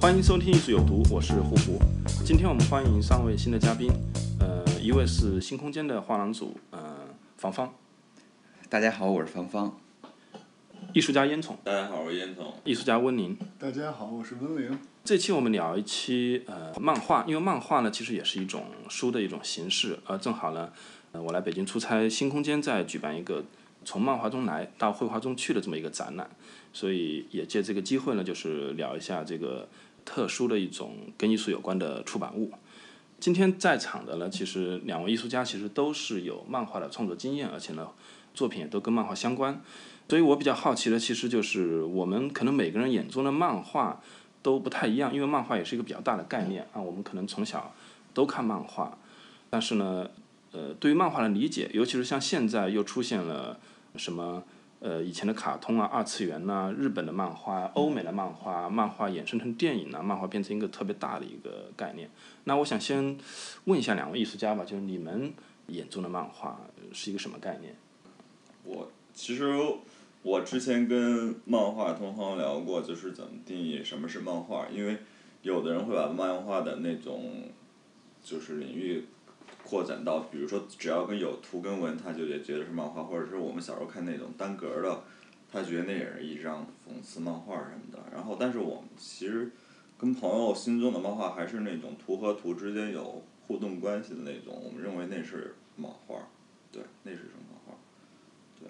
欢迎收听艺术有毒，我是胡胡。今天我们欢迎三位新的嘉宾，呃，一位是新空间的画廊组，呃，芳芳，大家好，我是芳芳。艺术家烟囱，大家好，我是烟囱。艺术家温宁。大家好，我是温宁。这期我们聊一期呃漫画，因为漫画呢其实也是一种书的一种形式，呃，正好呢，呃，我来北京出差，新空间在举办一个从漫画中来到绘画中去的这么一个展览，所以也借这个机会呢，就是聊一下这个特殊的一种跟艺术有关的出版物。今天在场的呢，其实两位艺术家其实都是有漫画的创作经验，而且呢，作品也都跟漫画相关。所以我比较好奇的，其实就是我们可能每个人眼中的漫画都不太一样，因为漫画也是一个比较大的概念啊。我们可能从小都看漫画，但是呢，呃，对于漫画的理解，尤其是像现在又出现了什么呃以前的卡通啊、二次元呐、日本的漫画、欧美的漫画、漫画衍生成电影啊，漫画变成一个特别大的一个概念。那我想先问一下两位艺术家吧，就是你们眼中的漫画是一个什么概念？我其实我之前跟漫画同行聊过，就是怎么定义什么是漫画，因为有的人会把漫画的那种就是领域扩展到，比如说只要跟有图跟文，他就也觉得是漫画，或者是我们小时候看那种单格的，他觉得那也是一张讽刺漫画什么的。然后，但是我们其实跟朋友心中的漫画还是那种图和图之间有互动关系的那种，我们认为那是漫画，对，那是一种漫画。对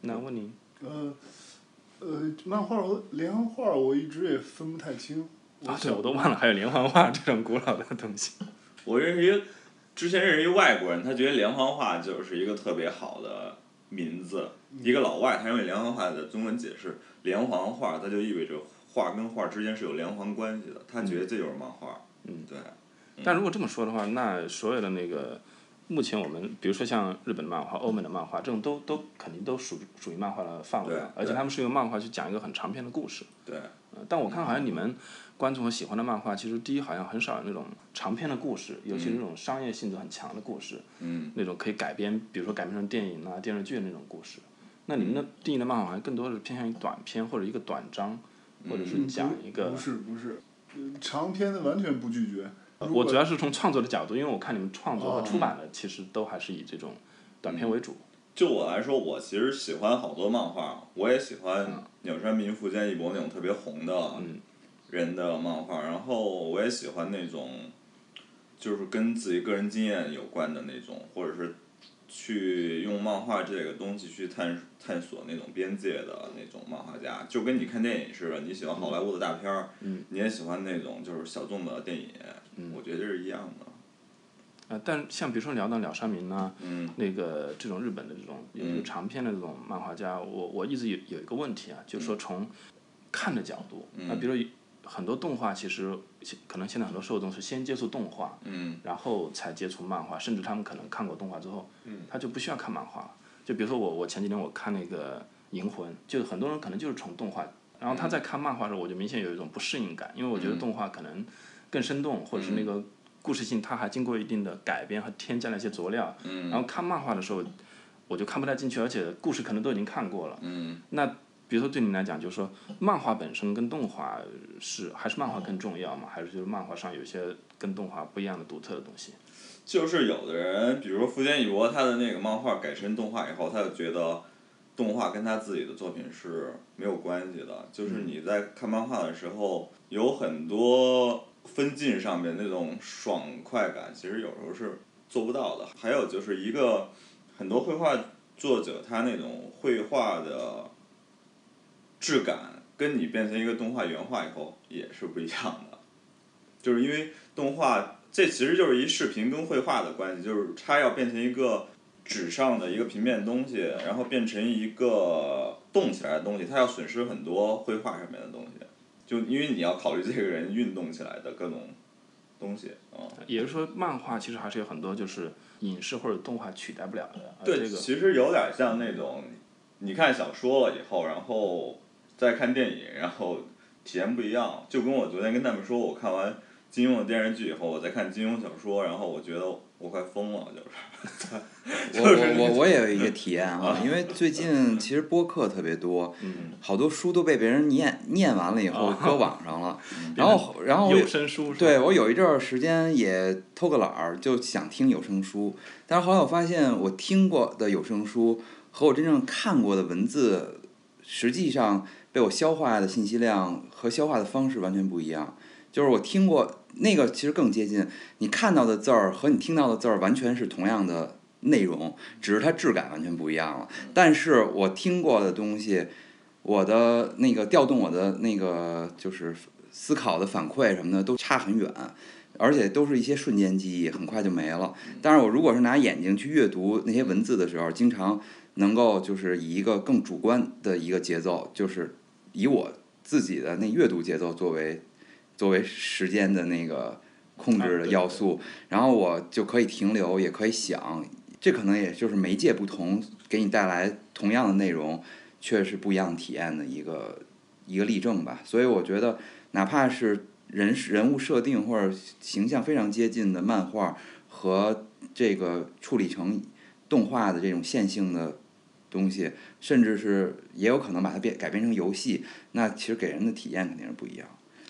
那问你，呃，呃，漫画和连环画我一直也分不太清。啊，对，我都忘了还有连环画这种古老的东西。我认识一个，之前认识一个外国人，他觉得连环画就是一个特别好的名字。一个老外，他认为连环画的中文解释，连环画，它就意味着画跟画之间是有连环关系的。他觉得这就是漫画。嗯，对。但如果这么说的话，那所有的那个，目前我们比如说像日本的漫画、欧美的漫画，这种都都肯定都属属于漫画的范围对，而且他们是用漫画去讲一个很长篇的故事。对。呃，但我看好像你们观众和喜欢的漫画，其实第一好像很少有那种长篇的故事，尤其是那种商业性质很强的故事，嗯。那种可以改编，比如说改编成电影啊、电视剧的那种故事。那你们的定义的漫画好像更多的是偏向于短篇或者一个短章，或者是讲一个。不是不是，呃长篇的完全不拒绝。我主要是从创作的角度，因为我看你们创作和出版的其实都还是以这种短篇为主。就我来说，我其实喜欢好多漫画，我也喜欢鸟山明、富坚义博那种特别红的人的漫画，然后我也喜欢那种就是跟自己个人经验有关的那种，或者是去用漫画这个东西去探探索那种边界的那种漫画家，就跟你看电影似的，你喜欢好莱坞的大片儿，你也喜欢那种就是小众的电影，我觉得这是一样的。呃，但像比如说聊到鸟山明啊，嗯。那个这种日本的这种长篇的这种漫画家，我我一直有有一个问题啊，就是说从看的角度，那、比如说很多动画其实可能现在很多受众是先接触动画，嗯然后才接触漫画，甚至他们可能看过动画之后，他就不需要看漫画了。就比如说我我前几天我看那个《银魂》，就很多人可能就是从动画，然后他在看漫画的时候，我就明显有一种不适应感，因为我觉得动画可能更生动，或者是那个故事性，它还经过一定的改编和添加了一些佐料。然后看漫画的时候，我就看不太进去，而且故事可能都已经看过了。嗯那比如说对你来讲，就是说漫画本身跟动画是还是漫画更重要吗？还是就是漫画上有一些跟动画不一样的独特的东西？就是有的人，比如说福建一博，他的那个漫画改成动画以后，他就觉得动画跟他自己的作品是没有关系的。就是你在看漫画的时候，有很多分镜上面那种爽快感，其实有时候是做不到的。还有就是一个很多绘画作者，他那种绘画的质感，跟你变成一个动画原画以后也是不一样的。就是因为动画这其实就是一视频跟绘画的关系，就是它要变成一个纸上的一个平面东西，然后变成一个动起来的东西，它要损失很多绘画上面的东西，就因为你要考虑这个人运动起来的各种东西啊。也就是说，漫画其实还是有很多就是影视或者动画取代不了的。对，这个其实有点像那种，你看小说了以后，然后再看电影，然后体验不一样。就跟我昨天跟他们说，我看完金庸的电视剧以后，我再看金庸小说，然后我觉得我快疯了，就是。我我我 我也有一个体验啊，因为最近其实播客特别多，嗯，好多书都被别人念 念完了以后哦搁网上了，然后然后有声书对我有一阵儿时间也偷个懒儿，就想听有声书，但是后来我发现我听过的有声书和我真正看过的文字，实际上被我消化的信息量和消化的方式完全不一样。就是我听过那个，其实更接近你看到的字儿和你听到的字儿完全是同样的内容，只是它质感完全不一样了。但是我听过的东西，我的那个调动我的那个就是思考的反馈什么的都差很远，而且都是一些瞬间记忆，很快就没了。但是我如果是拿眼睛去阅读那些文字的时候，经常能够就是以一个更主观的一个节奏，就是以我自己的那阅读节奏作为作为时间的那个控制的要素，然后我就可以停留，也可以想。这可能也就是媒介不同，给你带来同样的内容，却是不一样体验的一个一个例证吧。所以我觉得，哪怕是人人物设定或者形象非常接近的漫画，和这个处理成动画的这种线性的东西，甚至是也有可能把它变改编成游戏，那其实给人的体验肯定是不一样。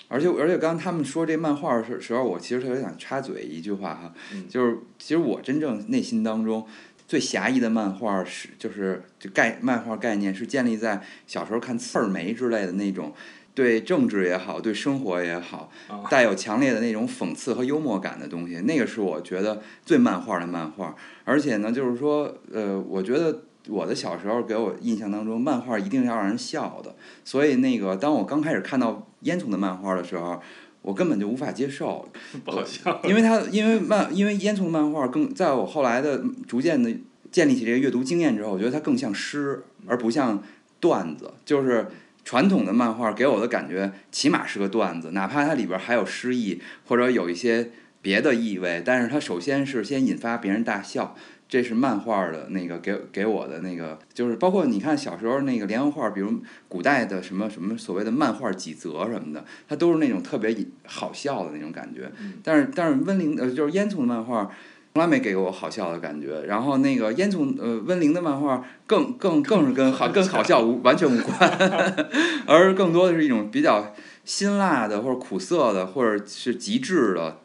而且而且，刚刚他们说这漫画的时候，我其实特别想插嘴一句话哈，嗯就是其实我真正内心当中最狭义的漫画是就是就概漫画概念是建立在小时候看刺儿梅之类的那种。对政治也好，对生活也好，啊带有强烈的那种讽刺和幽默感的东西，那个是我觉得最漫画的漫画。而且呢，就是说，呃，我觉得我的小时候给我印象当中，漫画一定要让人笑的。所以那个，当我刚开始看到烟囱的漫画的时候，我根本就无法接受，不好笑。因为它因为漫因为烟囱的漫画更在我后来的逐渐的建立起这个阅读经验之后，我觉得它更像诗，而不像段子。就是传统的漫画给我的感觉，起码是个段子，哪怕它里边还有诗意或者有一些别的意味，但是它首先是先引发别人大笑。这是漫画的那个给给我的那个，就是包括你看小时候那个连环画，比如古代的什么什么所谓的漫画几则什么的，它都是那种特别好笑的那种感觉。但是但是温玲呃就是烟囱的漫画，从来没给我好笑的感觉。然后那个烟囱呃温玲的漫画更更更是跟好跟好笑无完全无关，而更多的是一种比较辛辣的或者苦涩的或者是极致的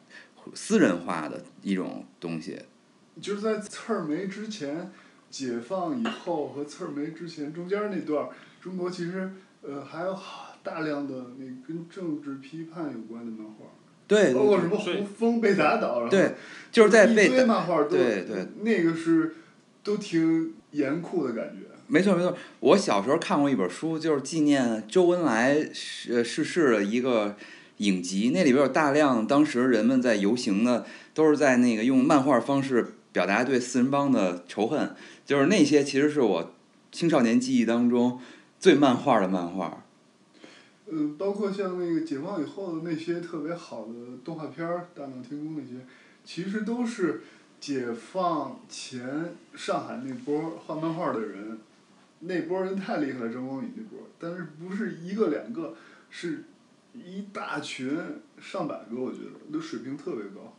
私人化的一种东西。就是在刺儿梅之前，解放以后和刺儿梅之前中间那段儿，中国其实呃还有好大量的那跟政治批判有关的漫画，对，包括什么胡风被打倒，然后对，就是在一被堆漫画都对对那个是都挺严酷的感觉。没错没错，我小时候看过一本书，就是纪念周恩来逝世的一个影集，那里边有大量当时人们在游行的，都是在那个用漫画方式表达对四人帮的仇恨，就是那些其实是我青少年记忆当中最漫画的漫画。嗯，包括像那个解放以后的那些特别好的动画片儿，《大闹天宫》那些，其实都是解放前上海那波画漫画的人，那波人太厉害了，张光宇那波，但是不是一个两个，是一大群上百个，我觉得都水平特别高。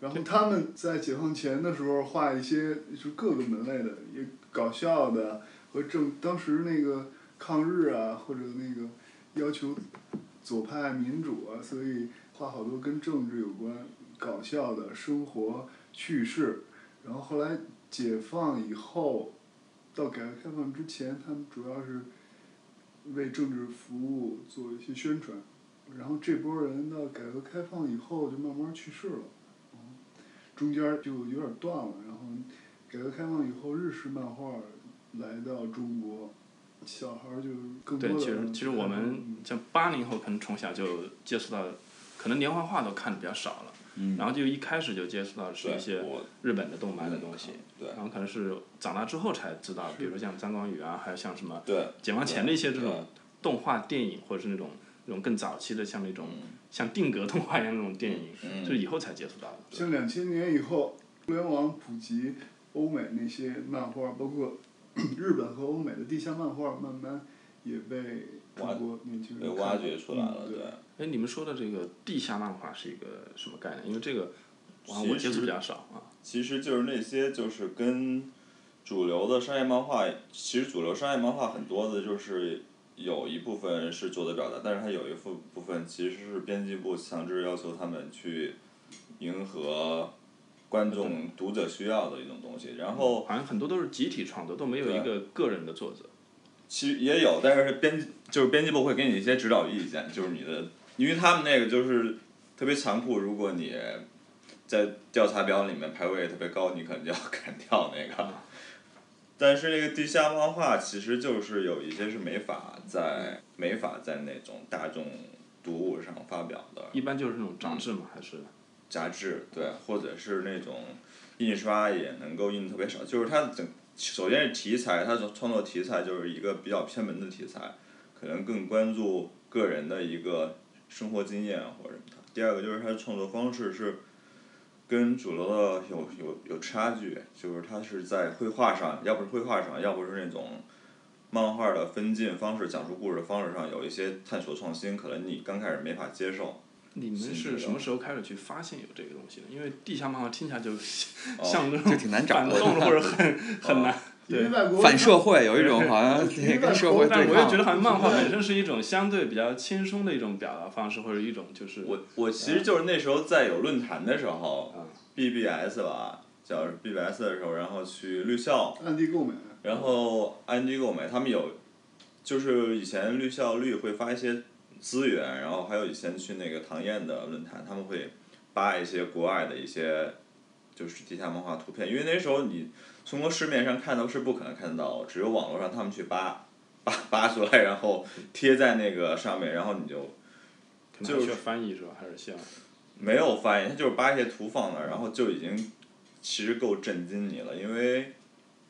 然后他们在解放前的时候画一些就各个门类的，也搞笑的和正当时那个抗日啊，或者那个要求左派民主啊，所以画好多跟政治有关、搞笑的生活趣事。然后后来解放以后，到改革开放之前，他们主要是为政治服务做一些宣传。然后这波人到改革开放以后就慢慢去世了，中间儿就有点断了。然后改革开放以后，日式漫画来到中国，小孩儿就更多对，的。其实其实我们像八零后可能从小就接触到，可能连环画都看的比较少了。嗯然后就一开始就接触到是一些日本的动漫的东西，对然后可能是长大之后才知道，比如说像张光宇啊，还有像什么对解放前的一些这种动画电影，或者是那种那种更早期的像那种嗯像定格动画一样那种电影，嗯就是以后才接触到的。像两千年以后，互联网普及，欧美那些漫画，包括日本和欧美的地下漫画，慢慢也被中国年轻被人挖掘出来了，嗯对。哎，你们说的这个地下漫画是一个什么概念？因为这个，哇，我其实接触比较少啊。其实就是那些就是跟主流的商业漫画，其实主流商业漫画很多的就是有一部分是作者表达，但是它有一部部分其实是编辑部强制要求他们去迎合观众读者需要的一种东西。然后好像很多都是集体创作，都没有一个个人的作者。其实也有，但是编辑就是编辑部会给你一些指导意见，就是你的，因为他们那个就是特别残酷，如果你在调查表里面排位特别高，你可能就要 砍掉那个。但是那个地下漫画其实就是有一些是没法在没法在那种大众读物上发表的一般就是那种杂志嘛，还是杂志，对，或者是那种印刷也能够印特别少，就是它整首先是题材，它的创作题材就是一个比较偏门的题材，可能更关注个人的一个生活经验或者什么的。第二个就是它的创作方式是跟主流的有有有差距，就是它是在绘画上，要不是绘画上，要不是那种漫画的分镜方式、讲述故事的方式上有一些探索创新，可能你刚开始没法接受。你们是什么时候开始去发现有这个东西的？因为地下漫画听起来就哦像那种就挺难找的反动的或者很很难。对，反社会有一种好像跟社会但对抗。我也觉得好像漫画本身是一种相对比较轻松的一种表达方式，或者一种就是我我其实就是那时候在有论坛的时候嗯，BBS 吧，叫 BBS 的时候，然后去绿校，暗地购买，然后安迪购买，他们有，就是以前绿校绿会发一些资源，然后还有以前去那个唐燕的论坛，他们会扒一些国外的一些，就是地下漫画图片，因为那时候你中国市面上看到是不可能看得到，只有网络上他们去扒，扒扒出来，然后贴在那个上面，然后你就就是翻译是吧？还是像没有翻译，他就是扒一些图放那儿，然后就已经其实够震惊你了，因为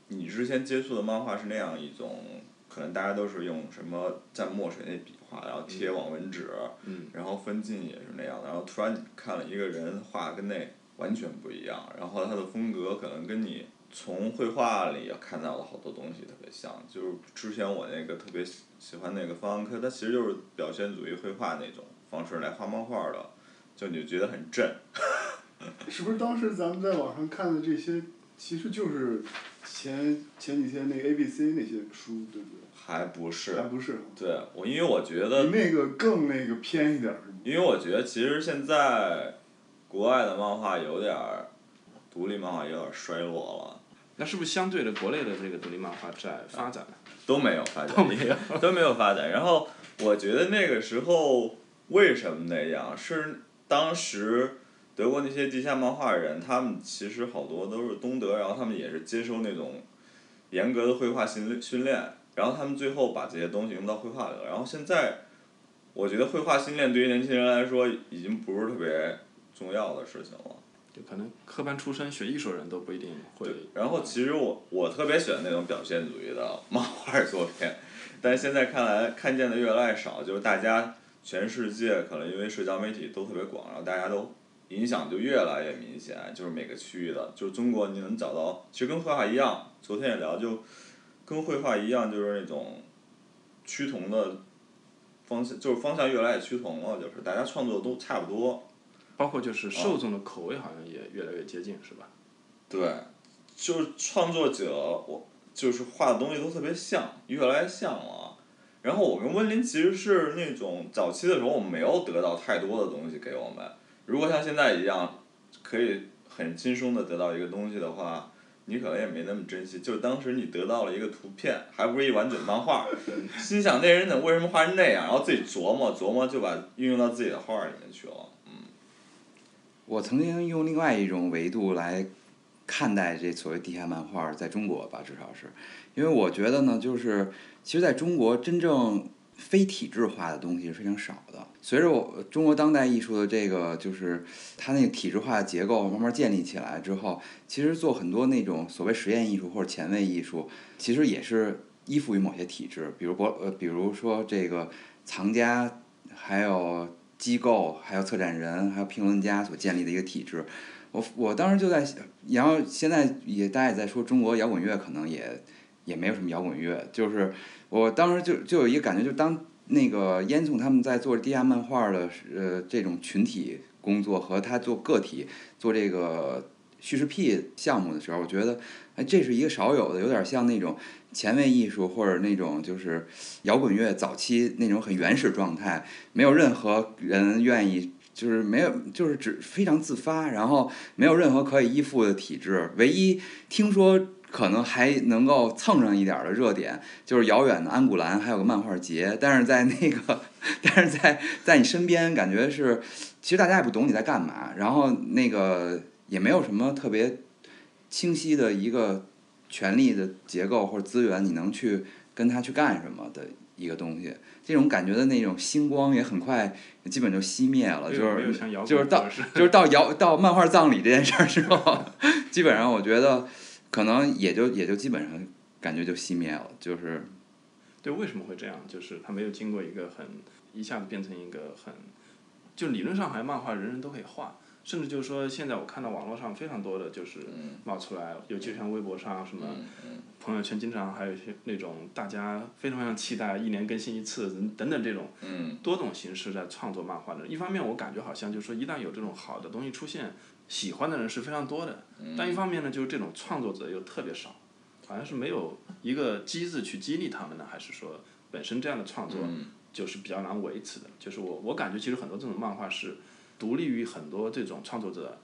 你之前接触的漫画是那样一种，可能大家都是用什么蘸墨水那笔画，然后贴网纹纸，嗯然后分镜也是那样的，然后突然你看了一个人画跟那完全不一样，然后他的风格可能跟你从绘画里看到了好多东西特别像，就是之前我那个特别喜喜欢那个方科，他其实就是表现主义绘画那种方式来画漫画的。就你就觉得很震。是不是当时咱们在网上看的这些，其实就是前前几天那个 A B C 那些书，对不对？还不是还，不是，对我，因为我觉得比，那个更那个偏一点儿，是吗？因为我觉得其实现在国外的漫画有点儿，独立漫画有点儿衰落了，那是不是相对的国内的这个独立漫画在发展？都没有发展，都没有 都没有发展。然后我觉得那个时候为什么那样？是当时德国那些地下漫画人，他们其实好多都是东德，然后他们也是接受那种严格的绘画训训练，然后他们最后把这些东西用到绘画里了。然后现在，我觉得绘画训练对于年轻人来说已经不是特别重要的事情了。就可能科班出身学艺术的人都不一定会。然后其实我我特别喜欢那种表现主义的 漫画作品，但是现在看来看见的越来越少，就是大家全世界可能因为社交媒体都特别广，然后大家都影响就越来越明显，就是每个区域的，就是中国你能找到，其实跟绘画一样，昨天也聊就跟绘画一样，就是那种趋同的方向，就是方向越来越趋同了，就是大家创作都差不多。包括就是受众的口味好像也越来越接近，是吧？对，就是创作者，我就是画的东西都特别像，越来越像了。然后我跟温林其实是那种早期的时候，我们没有得到太多的东西给我们。如果像现在一样，可以很轻松的得到一个东西的话，你可能也没那么珍惜。就是当时你得到了一个图片，还不是一完整漫画，心想那人怎么为什么画成那样？然后自己琢磨琢磨，就把运用到自己的画里面去了。我曾经用另外一种维度来看待这所谓地下漫画，在中国吧，至少是，因为我觉得呢，就是其实在中国真正非体制化的东西是非常少的。随着我中国当代艺术的这个，就是它那个体制化结构慢慢建立起来之后，其实做很多那种所谓实验艺术或者前卫艺术，其实也是依附于某些体制，比如博呃，比如说这个藏家，还有机构，还有策展人，还有评论家所建立的一个体制。我我当时就在，然后现在也大家也在说中国摇滚乐可能也也没有什么摇滚乐，就是我当时就就有一个感觉，就当那个烟囱他们在做地下漫画的呃这种群体工作和他做个体做这个叙事 P 项目的时候，我觉得哎这是一个少有的，有点像那种前卫艺术或者那种就是摇滚乐早期那种很原始状态，没有任何人愿意。就是没有，就是只非常自发，然后没有任何可以依附的体制。唯一听说可能还能够蹭上一点的热点，就是遥远的安古兰还有个漫画节。但是在那个，但是在在你身边，感觉是其实大家也不懂你在干嘛，然后那个也没有什么特别清晰的一个权力的结构或者资源，你能去跟他去干什么的一个东西。这种感觉的那种星光也很快基本就熄灭了，就是就是到就是到摇到漫画葬礼这件事儿之后，基本上我觉得可能也就也就基本上感觉就熄灭了，就是对为什么会这样？就是他没有经过一个很一下子变成一个很就理论上好像漫画人人都可以画。甚至就是说，现在我看到网络上非常多的就是冒出来，尤其像微博上什么朋友圈，经常还有一些那种大家非常非常期待一年更新一次等等这种多种形式在创作漫画的。一方面我感觉好像就是说，一旦有这种好的东西出现，喜欢的人是非常多的。但一方面呢，就是这种创作者又特别少，好像是没有一个机制去激励他们呢，还是说本身这样的创作就是比较难维持的。就是我我感觉其实很多这种漫画是。独立于很多这种创作者，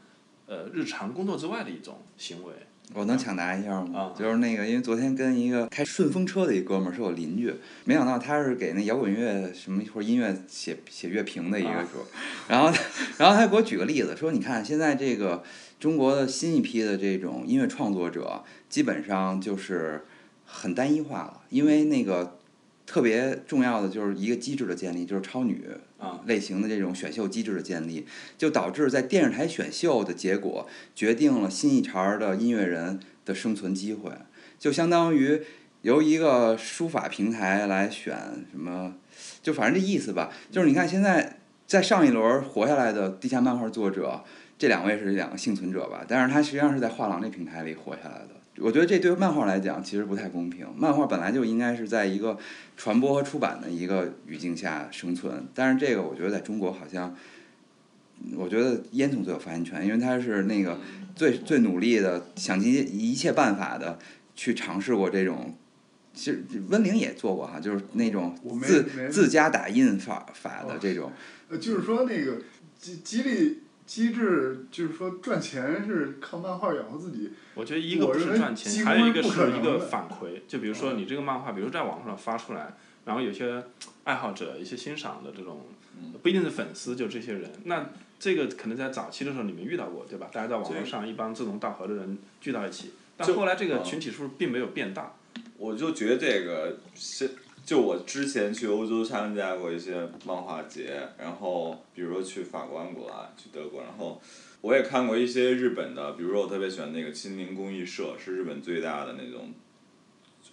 呃，日常工作之外的一种行为。我能抢答一下吗？就是那个，因为昨天跟一个开顺风车的一哥们儿是我邻居，没想到他是给那摇滚乐什么或者音乐写写乐评的一个主，然后然后他给我举个例子，说你看现在这个中国的新一批的这种音乐创作者，基本上就是很单一化了，因为那个。特别重要的就是一个机制的建立，就是超女啊类型的这种选秀机制的建立，就导致在电视台选秀的结果决定了新一茬的音乐人的生存机会，就相当于由一个书法平台来选什么，就反正这意思吧。就是你看现在在上一轮活下来的地下漫画作者，这两位是两个幸存者吧，但是他实际上是在画廊这平台里活下来的。我觉得这对于漫画来讲其实不太公平。漫画本来就应该是在一个传播和出版的一个语境下生存，但是这个我觉得在中国好像，我觉得烟囱最有发言权，因为他是那个最最努力的，想尽一切办法的去尝试过这种。其实温玲也做过哈，就是那种自自家打印法法的这种。呃，就是说那个激激励。机制就是说赚钱是靠漫画养活自己。我觉得一个不是赚钱，还有一个是一个反馈。就比如说你这个漫画，比如在网上发出来，然后有些爱好者、一些欣赏的这种，不一定是粉丝，就这些人。那这个可能在早期的时候你们遇到过，对吧？大家在网络上一帮志同道合的人聚到一起，但后来这个群体数并没有变大。我就觉得这个是。就我之前去欧洲参加过一些漫画节，然后比如说去法国安古拉，去德国，然后我也看过一些日本的，比如说我特别喜欢那个青林公益社，是日本最大的那种，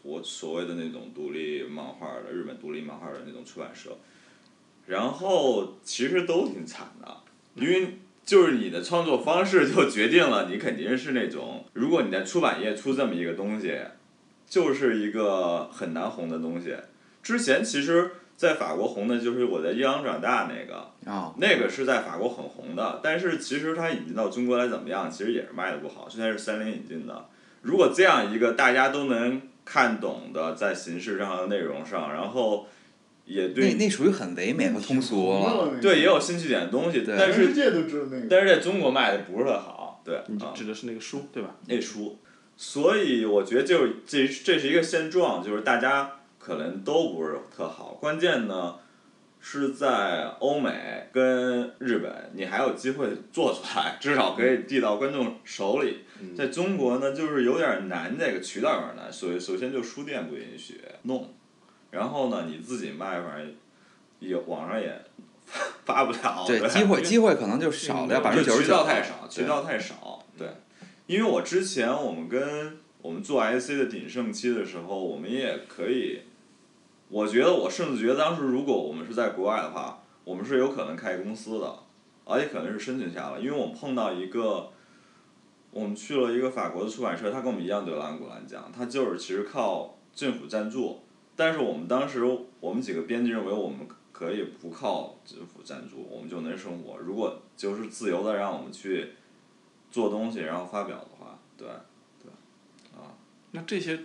我所谓的那种独立漫画的日本独立漫画的那种出版社，然后其实都挺惨的，因为就是你的创作方式就决定了你肯定是那种，如果你在出版业出这么一个东西，就是一个很难红的东西。之前其实，在法国红的就是我在伊朗长大那个，那个是在法国很红的。但是其实它引进到中国来怎么样？其实也是卖的不好。现在是三菱引进的。如果这样一个大家都能看懂的，在形式上和内容上，然后也对那那属于很唯美和通俗了。对，也有兴趣点的东西，但是但是在中国卖的不是特好。对，你指的是那个书对吧？那书，所以我觉得就是这这是一个现状，就是大家。可能都不是特好，关键呢是在欧美跟日本，你还有机会做出来，至少可以递到观众手里。在中国呢，就是有点难，这个渠道有点难。首首先就书店不允许弄，然后呢，你自己卖反正也网上也发不了，对，机会 机会可能就少了，百分之九十九。渠道太少，渠道太少，对。因为我之前我们跟我们做 IC 的鼎盛期的时候，我们也可以，我觉得我甚至觉得当时如果我们是在国外的话，我们是有可能开公司的，而且可能是申请下来，因为我们碰到一个，我们去了一个法国的出版社，他跟我们一样对蓝古兰讲，他就是其实靠政府赞助，但是我们当时我们几个编辑认为我们可以不靠政府赞助，我们就能生活，如果就是自由的让我们去做东西，然后发表的话，对。对，啊那这些，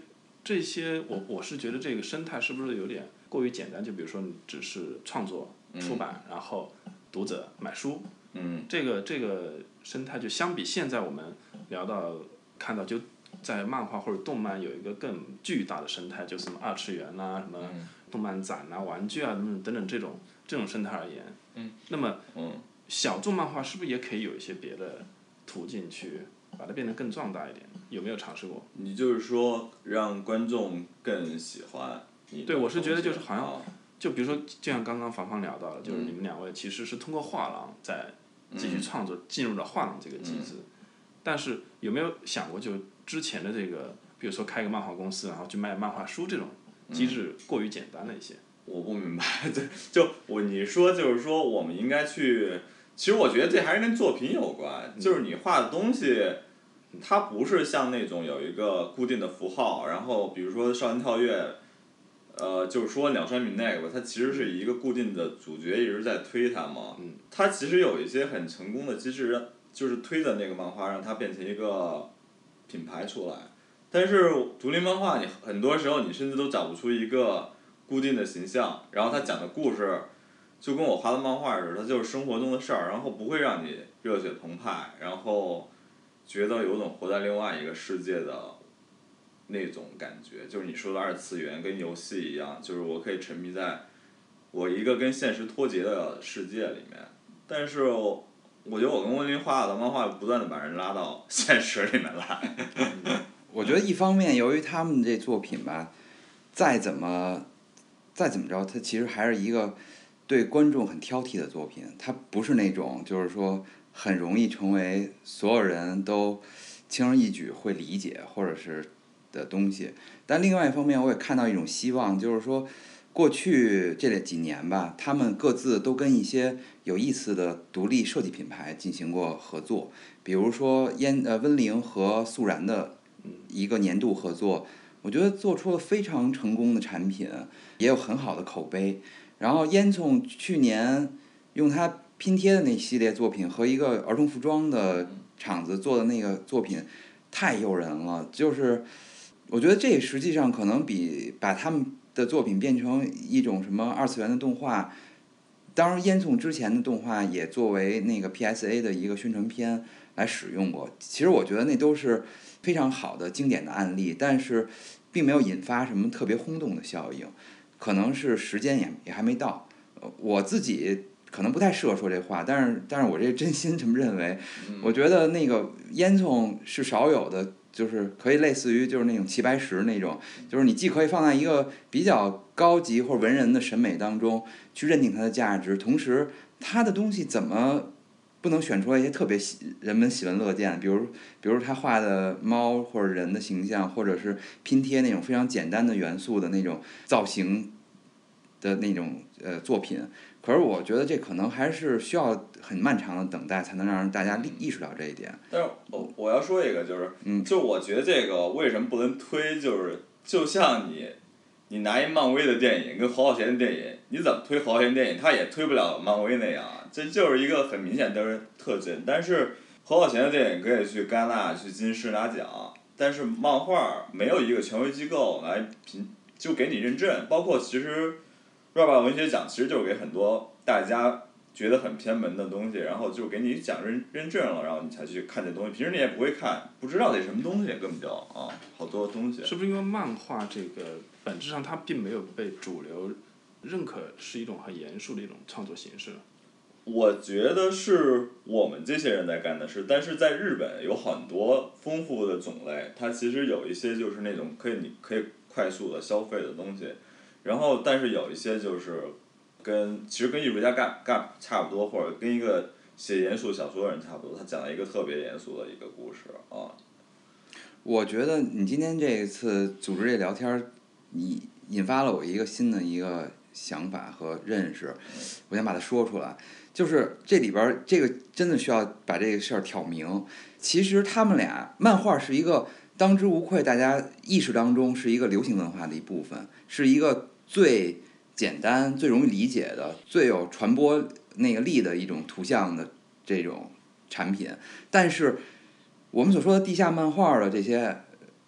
这些我我是觉得这个生态是不是有点过于简单？就比如说你只是创作、出版，然后读者买书，嗯，这个这个生态就相比现在我们聊到看到就在漫画或者动漫有一个更巨大的生态，就什么二次元啦、什么动漫展啊、玩具啊等等等等这种这种生态而言，嗯，那么嗯，小众漫画是不是也可以有一些别的途径去？把它变得更壮大一点，有没有尝试过？你就是说让观众更喜欢你？对，我是觉得就是好像，就比如说，就像刚刚芳芳聊到的，就是你们两位其实是通过画廊在继续创作，进入了画廊这个机制。但是有没有想过，就之前的这个，比如说开个漫画公司，然后去卖漫画书这种机制过于简单了一些？我不明白，对，就我你说就是说我们应该去。其实我觉得这还是跟作品有关，就是你画的东西，它不是像那种有一个固定的符号，然后比如说少年跳跃，呃，就是说鸟山明那个吧，它其实是一个固定的主角一直在推它嘛，它其实有一些很成功的机制，就是推的那个漫画让它变成一个品牌出来，但是独立漫画你很多时候你甚至都找不出一个固定的形象，然后它讲的故事。就跟我画的漫画似的，它就是生活中的事儿，然后不会让你热血澎湃，然后觉得有种活在另外一个世界的那种感觉。就是你说的二次元，跟游戏一样，就是我可以沉迷在我一个跟现实脱节的世界里面。但是我觉得我跟温林画的漫画不断的把人拉到现实里面来。我觉得一方面，由于他们这作品吧，再怎么再怎么着，它其实还是一个。对观众很挑剔的作品，它不是那种就是说很容易成为所有人都轻而易举会理解或者是的东西。但另外一方面，我也看到一种希望，就是说过去这几年吧，他们各自都跟一些有意思的独立设计品牌进行过合作，比如说烟呃温灵和素然的一个年度合作，我觉得做出了非常成功的产品，也有很好的口碑。然后烟囱去年用它拼贴的那系列作品和一个儿童服装的厂子做的那个作品太诱人了，就是我觉得这实际上可能比把他们的作品变成一种什么二次元的动画，当然烟囱之前的动画也作为那个 PSA 的一个宣传片来使用过，其实我觉得那都是非常好的经典的案例，但是并没有引发什么特别轰动的效应。可能是时间也也还没到，我自己可能不太适合说这话，但是但是我这真心这么认为，我觉得那个烟囱是少有的，就是可以类似于就是那种齐白石那种，就是你既可以放在一个比较高级或者文人的审美当中去认定它的价值，同时它的东西怎么？不能选出来一些特别喜人们喜闻乐见，比如比如他画的猫或者人的形象，或者是拼贴那种非常简单的元素的那种造型的那种呃作品。可是我觉得这可能还是需要很漫长的等待，才能让大家意识到这一点。但是我我要说一个，就是，嗯，就我觉得这个为什么不能推，就是就像你，你拿一漫威的电影跟侯孝贤的电影，你怎么推侯孝贤电影，他也推不了漫威那样。这就是一个很明显的特征，但是侯孝贤的电影可以去戛纳、去金狮拿奖，但是漫画没有一个权威机构来评，就给你认证。包括其实，热巴文学奖其实就是给很多大家觉得很偏门的东西，然后就给你奖认认证了，然后你才去看这东西。平时你也不会看，不知道这什么东西，根本就啊，好多东西。是不是因为漫画这个本质上它并没有被主流认可，是一种很严肃的一种创作形式？我觉得是我们这些人在干的事，但是在日本有很多丰富的种类，它其实有一些就是那种可以你可以快速的消费的东西，然后但是有一些就是跟其实跟艺术家干干差不多，或者跟一个写严肃小说的人差不多，他讲了一个特别严肃的一个故事啊。我觉得你今天这一次组织这聊天儿，你引发了我一个新的一个想法和认识，我想把它说出来。就是这里边儿这个真的需要把这个事儿挑明。其实他们俩，漫画是一个当之无愧大家意识当中是一个流行文化的一部分，是一个最简单、最容易理解的、最有传播那个力的一种图像的这种产品。但是我们所说的地下漫画的这些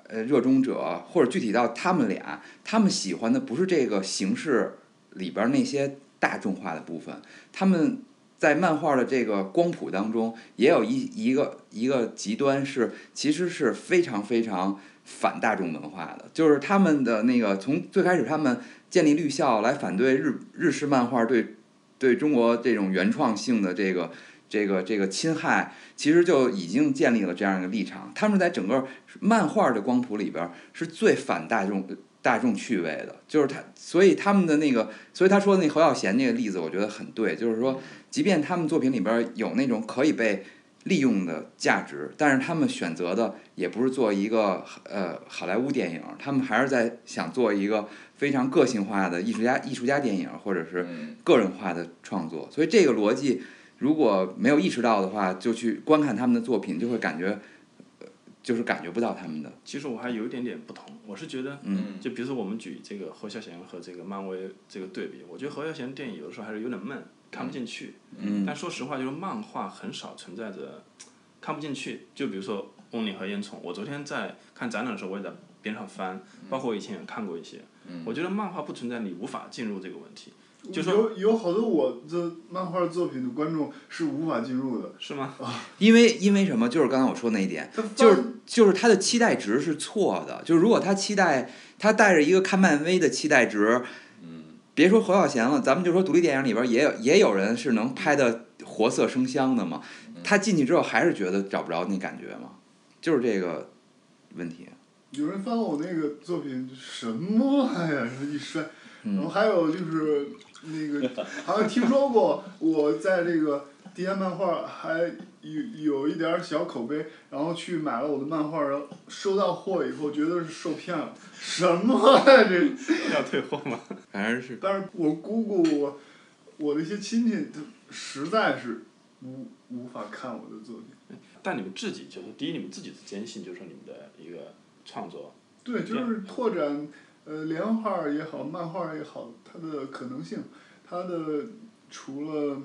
呃热衷者，或者具体到他们俩，他们喜欢的不是这个形式里边那些大众化的部分，他们在漫画的这个光谱当中，也有一一个一个极端是，其实是非常非常反大众文化的，就是他们的那个从最开始他们建立律校来反对日日式漫画对对中国这种原创性的这个这个这个侵害，其实就已经建立了这样一个立场。他们在整个漫画的光谱里边是最反大众大众趣味的，就是他，所以他们的那个，所以他说的那侯孝贤那个例子，我觉得很对，就是说，即便他们作品里边有那种可以被利用的价值，但是他们选择的也不是做一个呃好莱坞电影，他们还是在想做一个非常个性化的艺术家艺术家电影，或者是嗯个人化的创作。所以这个逻辑如果没有意识到的话，就去观看他们的作品，就会感觉，呃就是感觉不到他们的。其实我还有一点点不同，我是觉得，嗯就比如说我们举这个侯孝贤和这个漫威这个对比，我觉得侯孝贤电影有的时候还是有点闷，看不进去。嗯但说实话，就是漫画很少存在着看不进去。就比如说《翁岭和烟囱》，我昨天在看展览的时候，我也在边上翻，包括我以前也看过一些。我觉得漫画不存在你无法进入这个问题，就说有有好多我的漫画作品的观众是无法进入的，是吗？因为因为什么？就是刚才我说那一点，就是就是他的期待值是错的。就是如果他期待他带着一个看漫威的期待值，别说侯孝贤了，咱们就说独立电影里边也有也有人是能拍的活色生香的嘛。他进去之后还是觉得找不着那感觉嘛，就是这个问题。有人翻我那个作品，什么玩意儿？一摔，嗯然后还有就是那个，好像听说过我在这个地下漫画还有有一点儿小口碑，然后去买了我的漫画，然后收到货以后觉得是受骗了，什么呀这？要退货吗？反正是但是我姑姑我我的一些亲戚，他实在是无无法看我的作品。但你们自己就是第一，你们自己的坚信，就是你们的一个创作，对，就是拓展呃连画儿也好，漫画儿也好，它的可能性，它的除了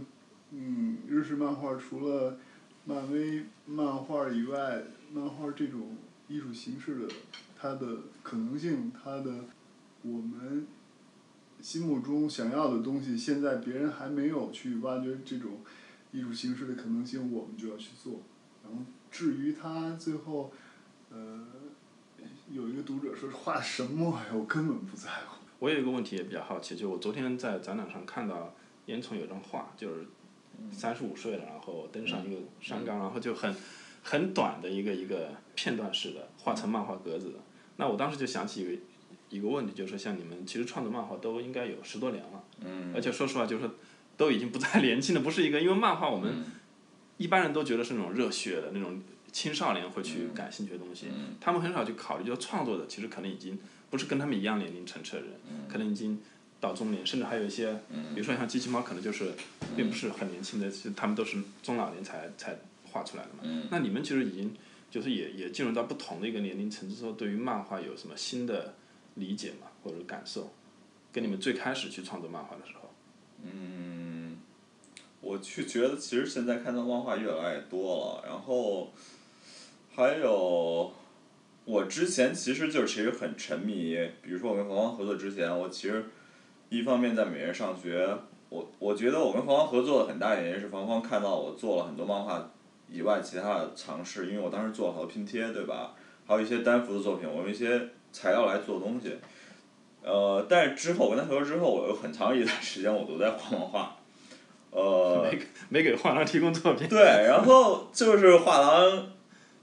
嗯日式漫画儿，除了漫威漫画儿以外，漫画儿这种艺术形式的它的可能性，它的我们心目中想要的东西，现在别人还没有去挖掘这种艺术形式的可能性，我们就要去做。然后至于他最后，呃，有一个读者说画什么呀，我根本不在乎。我有一个问题也比较好奇，就我昨天在展览上看到烟囱有张画，就是三十五岁了，然后登上一个山岗，然后就很很短的一个一个片段式的画成漫画格子。的。那我当时就想起一个一个问题，就是说像你们其实创作漫画都应该有十多年了，嗯。而且说实话就是说都已经不再年轻了，不是一个因为漫画我们一般人都觉得是那种热血的那种青少年会去感兴趣的东西，他们很少去考虑，就是创作者其实可能已经不是跟他们一样年龄层次的人，可能已经到中年，甚至还有一些，比如说像机器猫，可能就是并不是很年轻的，其实他们都是中老年才才画出来的嘛。那你们其实已经就是也也进入到不同的一个年龄层次之后，对于漫画有什么新的理解嘛？或者感受？跟你们最开始去创作漫画的时候，嗯，我去觉得其实现在看到漫画越来越多了，然后还有我之前其实就是其实很沉迷，比如说我跟冯芳合作之前，我其实一方面在美院上学，我我觉得我跟冯芳合作的很大原因是冯芳看到我做了很多漫画以外其他的尝试，因为我当时做了好多拼贴，对吧？还有一些单幅的作品，我用一些材料来做东西。呃，但是之后我跟他合作之后，我有很长一段时间我都在画漫画，呃，没给没给画廊提供作品。对，然后就是画廊，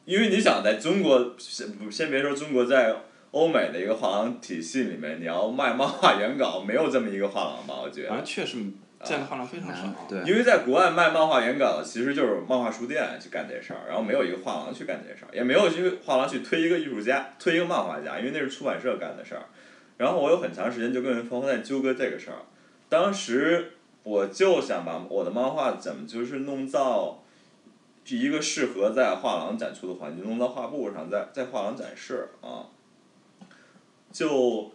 因为你想在中国，先不先别说中国在欧美的一个画廊体系里面，你要卖漫画原稿，没有这么一个画廊吧？我觉得。确实这样的画廊非常少。对因为在国外卖漫画原稿，其实就是漫画书店去干这事儿，然后没有一个画廊去干这事儿，也没有一个画廊去推一个艺术家、推一个漫画家，因为那是出版社干的事儿。然后我有很长时间就跟方方在纠葛这个事儿，当时我就想把我的漫画怎么就是弄到一个适合在画廊展出的环境，弄到画布上，在在画廊展示啊，就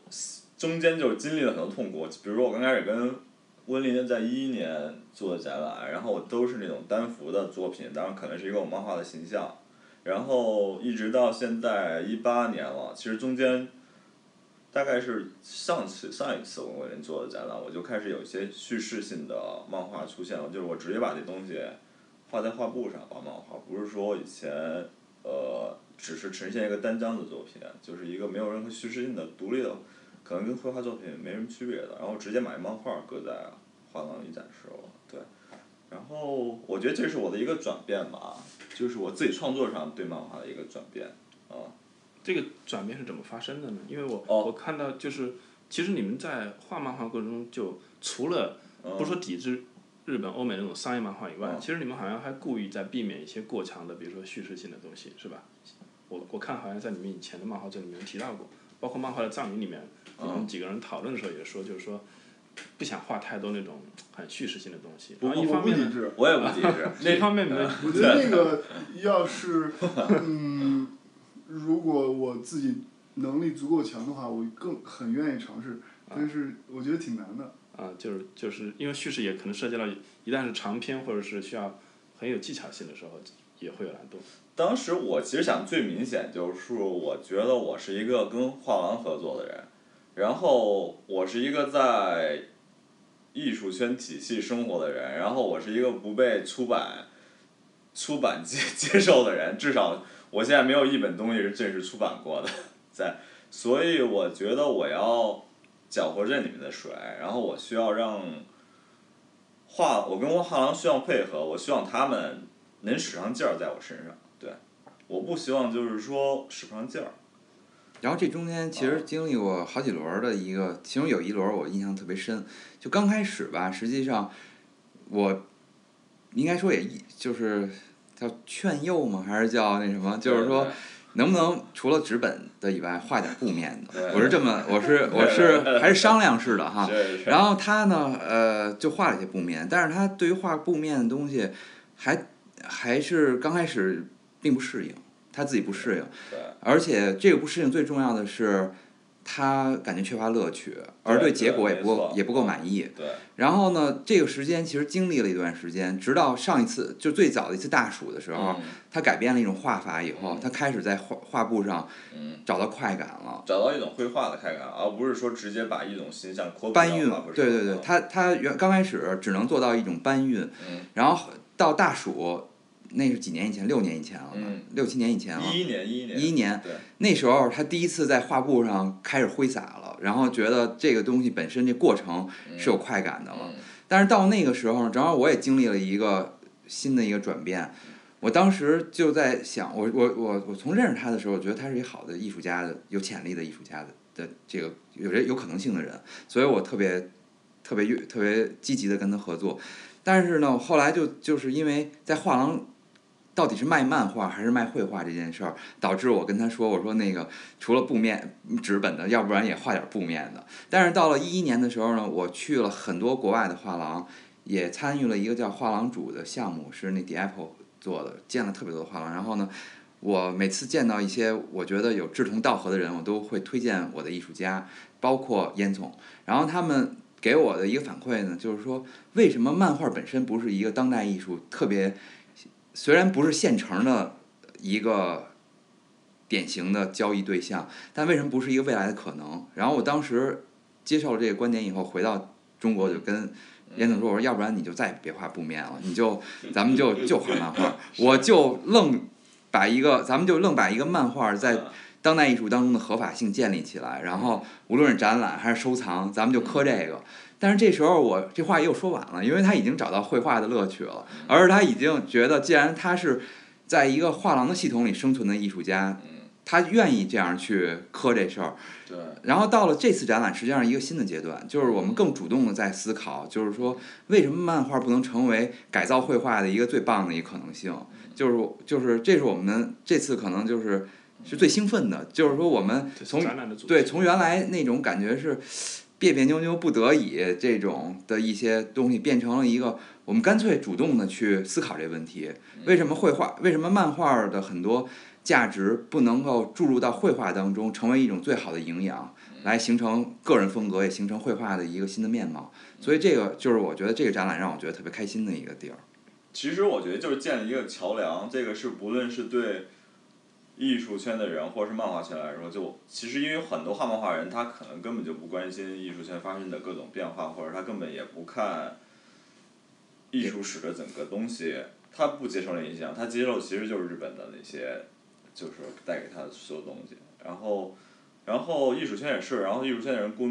中间就经历了很多痛苦，比如说我刚开始跟温林在一一年做的展览，然后都是那种单幅的作品，当然可能是一个我漫画的形象，然后一直到现在一八年了，其实中间大概是上次上一次我跟温林做的展览，我就开始有一些叙事性的漫画出现了，就是我直接把这东西画在画布上画漫画，不是说以前呃只是呈现一个单张的作品，就是一个没有任何叙事性的独立的。可能跟绘画作品没什么区别的，然后直接买漫画搁在画廊里展示了，对。然后我觉得这是我的一个转变吧，就是我自己创作上对漫画的一个转变，啊。这个转变是怎么发生的呢？因为我、哦我看到就是，其实你们在画漫画过程中，就除了嗯不说抵制日本、欧美那种商业漫画以外，嗯其实你们好像还故意在避免一些过强的，比如说叙事性的东西，是吧？我我看好像在你们以前的漫画这里面提到过，包括漫画的葬礼里面，你们几个人讨论的时候也说，就是说不想画太多那种很叙事性的东西。然后一我方面呢，不抵制。我也不抵制。另一方面呢，我觉得那个要是 嗯，如果我自己能力足够强的话，我更很愿意尝试，但是我觉得挺难的。啊，就是就是因为叙事也可能涉及到，一旦是长篇或者是需要很有技巧性的时候，也会有难度。当时我其实想最明显就是，我觉得我是一个跟画廊合作的人，然后我是一个在艺术圈体系生活的人，然后我是一个不被出版出版接 接受的人，至少我现在没有一本东西是正式出版过的，在，所以我觉得我要搅和这里面的水，然后我需要让画，我跟画廊需要配合，我希望他们能使上劲儿在我身上，对，我不希望就是说使不上劲儿，然后这中间其实经历过好几轮儿的一个，其中有一轮儿我印象特别深。就刚开始吧，实际上我应该说也一就是叫劝诱吗？还是叫那什么？就是说能不能除了纸本的以外画点布面的？我是这么，我是 我是还是商量式的哈。然后他呢，呃，就画了一些布面，但是他对于画布面的东西还还是刚开始并不适应，他自己不适应。而且这个不适应最重要的是，他感觉缺乏乐趣，而对结果也不够也不够满意。对。然后呢，这个时间其实经历了一段时间，直到上一次就最早的一次大暑的时候，嗯。他改变了一种画法以后嗯，他开始在画画布上嗯，找到快感了。找到一种绘画的快感，而不是说直接把一种形象扩搬运对对对，嗯他他原刚开始只能做到一种搬运，嗯。然后到大暑，那是几年以前，六年以前了吧，嗯六七年以前了。一一年一一年一一年那时候他第一次在画布上开始挥洒了，然后觉得这个东西本身这过程是有快感的了。嗯但是到那个时候，正好我也经历了一个新的一个转变。我当时就在想，我我我我从认识他的时候，我觉得他是一个好的艺术家的、有潜力的艺术家的的这个有这有可能性的人，所以我特别特别特别积极的跟他合作。但是呢，后来就就是因为在画廊到底是卖漫画还是卖绘画这件事儿，导致我跟他说，我说那个除了布面纸本的，要不然也画点布面的。但是到了一一年的时候呢，我去了很多国外的画廊，也参与了一个叫画廊主的项目，是那 The Apple 做的，见了特别多画廊。然后呢，我每次见到一些我觉得有志同道合的人，我都会推荐我的艺术家，包括烟囱。然后他们给我的一个反馈呢，就是说为什么漫画本身不是一个当代艺术特别，虽然不是现成的一个典型的交易对象，但为什么不是一个未来的可能？然后我当时接受了这个观点以后，回到中国就跟严总说：“我说要不然你就再也别画布面了，你就 咱们就就画漫画，我就愣把一个咱们就愣把一个漫画在当代艺术当中的合法性建立起来，然后无论是展览还是收藏，咱们就磕这个。但是这时候我这话又说晚了，因为他已经找到绘画的乐趣了，而他已经觉得，既然他是在一个画廊的系统里生存的艺术家，他愿意这样去磕这事儿。对，然后到了这次展览，实际上一个新的阶段，就是我们更主动的在思考，就是说为什么漫画不能成为改造绘画的一个最棒的一个可能性？就是就是这是我们这次可能就是是最兴奋的，就是说我们从对从原来那种感觉是别别扭扭不得已这种的一些东西，变成了一个我们干脆主动的去思考这问题：为什么绘画？为什么漫画的很多价值不能够注入到绘画当中，成为一种最好的营养，来形成个人风格，也形成绘画的一个新的面貌。所以这个就是我觉得这个展览让我觉得特别开心的一个地儿。其实我觉得就是建立一个桥梁，这个是不论是对艺术圈的人，或者是漫画圈来说，就其实因为很多画漫画人，他可能根本就不关心艺术圈发生的各种变化，或者他根本也不看艺术史的整个东西，他不接受那影响，他接受其实就是日本的那些，就是带给他的所有东西。然后，然后艺术圈也是，然后艺术圈的人不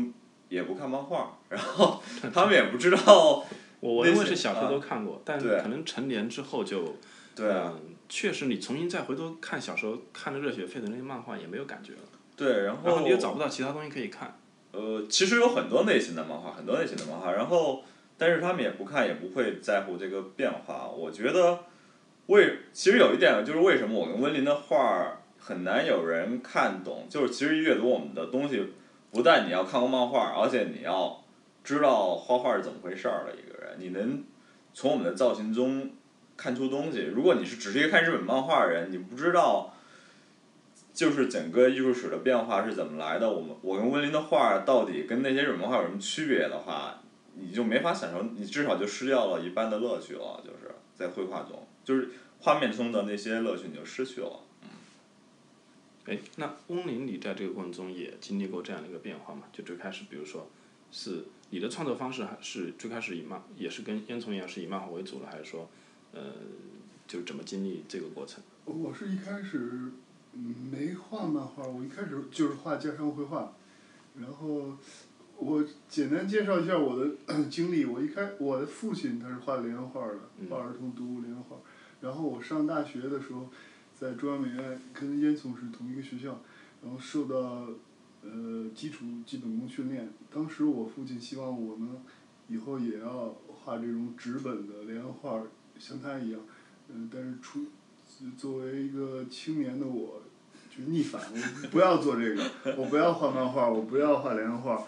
也不看漫画，然后他们也不知道。我我那些认为是小时候都看过，但对可能成年之后就，对啊，确实你重新再回头看小时候看的热血沸腾那些漫画也没有感觉了，对，然后然后你又找不到其他东西可以看，呃，其实有很多类型的漫画，很多类型的漫画，然后但是他们也不看，也不会在乎这个变化。我觉得为其实有一点就是为什么我跟温林的画儿很难有人看懂，就是其实阅读我们的东西，不但你要看过漫画，而且你要知道画画是怎么回事儿的一个人，你能从我们的造型中看出东西。如果你是只是一个看日本漫画的人，你不知道。就是整个艺术史的变化是怎么来的？我们我跟温林的画到底跟那些日本漫画有什么区别的话，你就没法享受，你至少就失掉了一半的乐趣了。就是在绘画中，就是画面中的那些乐趣你就失去了。嗯哎，那翁林，你在这个过程中也经历过这样的一个变化吗？就最开始，比如说，是你的创作方式还是最开始以漫，也是跟烟囱一样是以漫画为主了，还是说，呃，就是怎么经历这个过程？我是一开始嗯没画漫画，我一开始就是画家常绘画，然后我简单介绍一下我的 经历。我一开我的父亲他是画连环画的，画儿童读物连环画。然后我上大学的时候，在中央美院跟烟囱是同一个学校，然后受到呃基础基本功训练。当时我父亲希望我能以后也要画这种纸本的连环画，像他一样。嗯、但是出作为一个青年的我，就逆反，我不要做这个，我不要画漫画，我不要画连环画，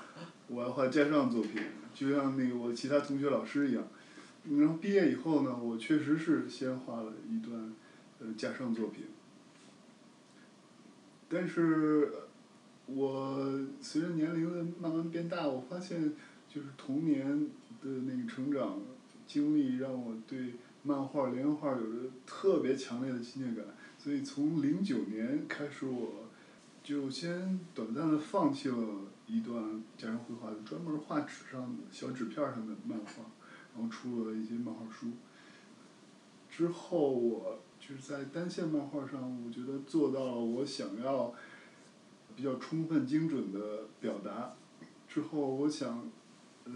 我要画家上作品，就像那个我其他同学老师一样。然后毕业以后呢，我确实是先画了一段呃家上作品，但是我随着年龄的慢慢变大，我发现就是童年的那个成长经历让我对漫画、连环画有着特别强烈的亲切感，所以从零九年开始，我就先短暂的放弃了一段家人绘画，专门画纸上的小纸片上的漫画，然后出了一些漫画书。之后我就是在单线漫画上，我觉得做到了我想要比较充分精准的表达。之后我想，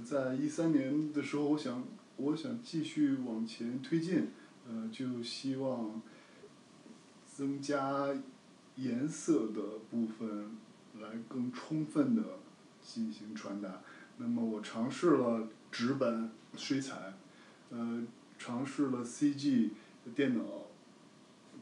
在一三年的时候，我想我想继续往前推进，呃，就希望增加颜色的部分，来更充分的进行传达。那么我尝试了纸本、水彩，呃，尝试了 CG 电脑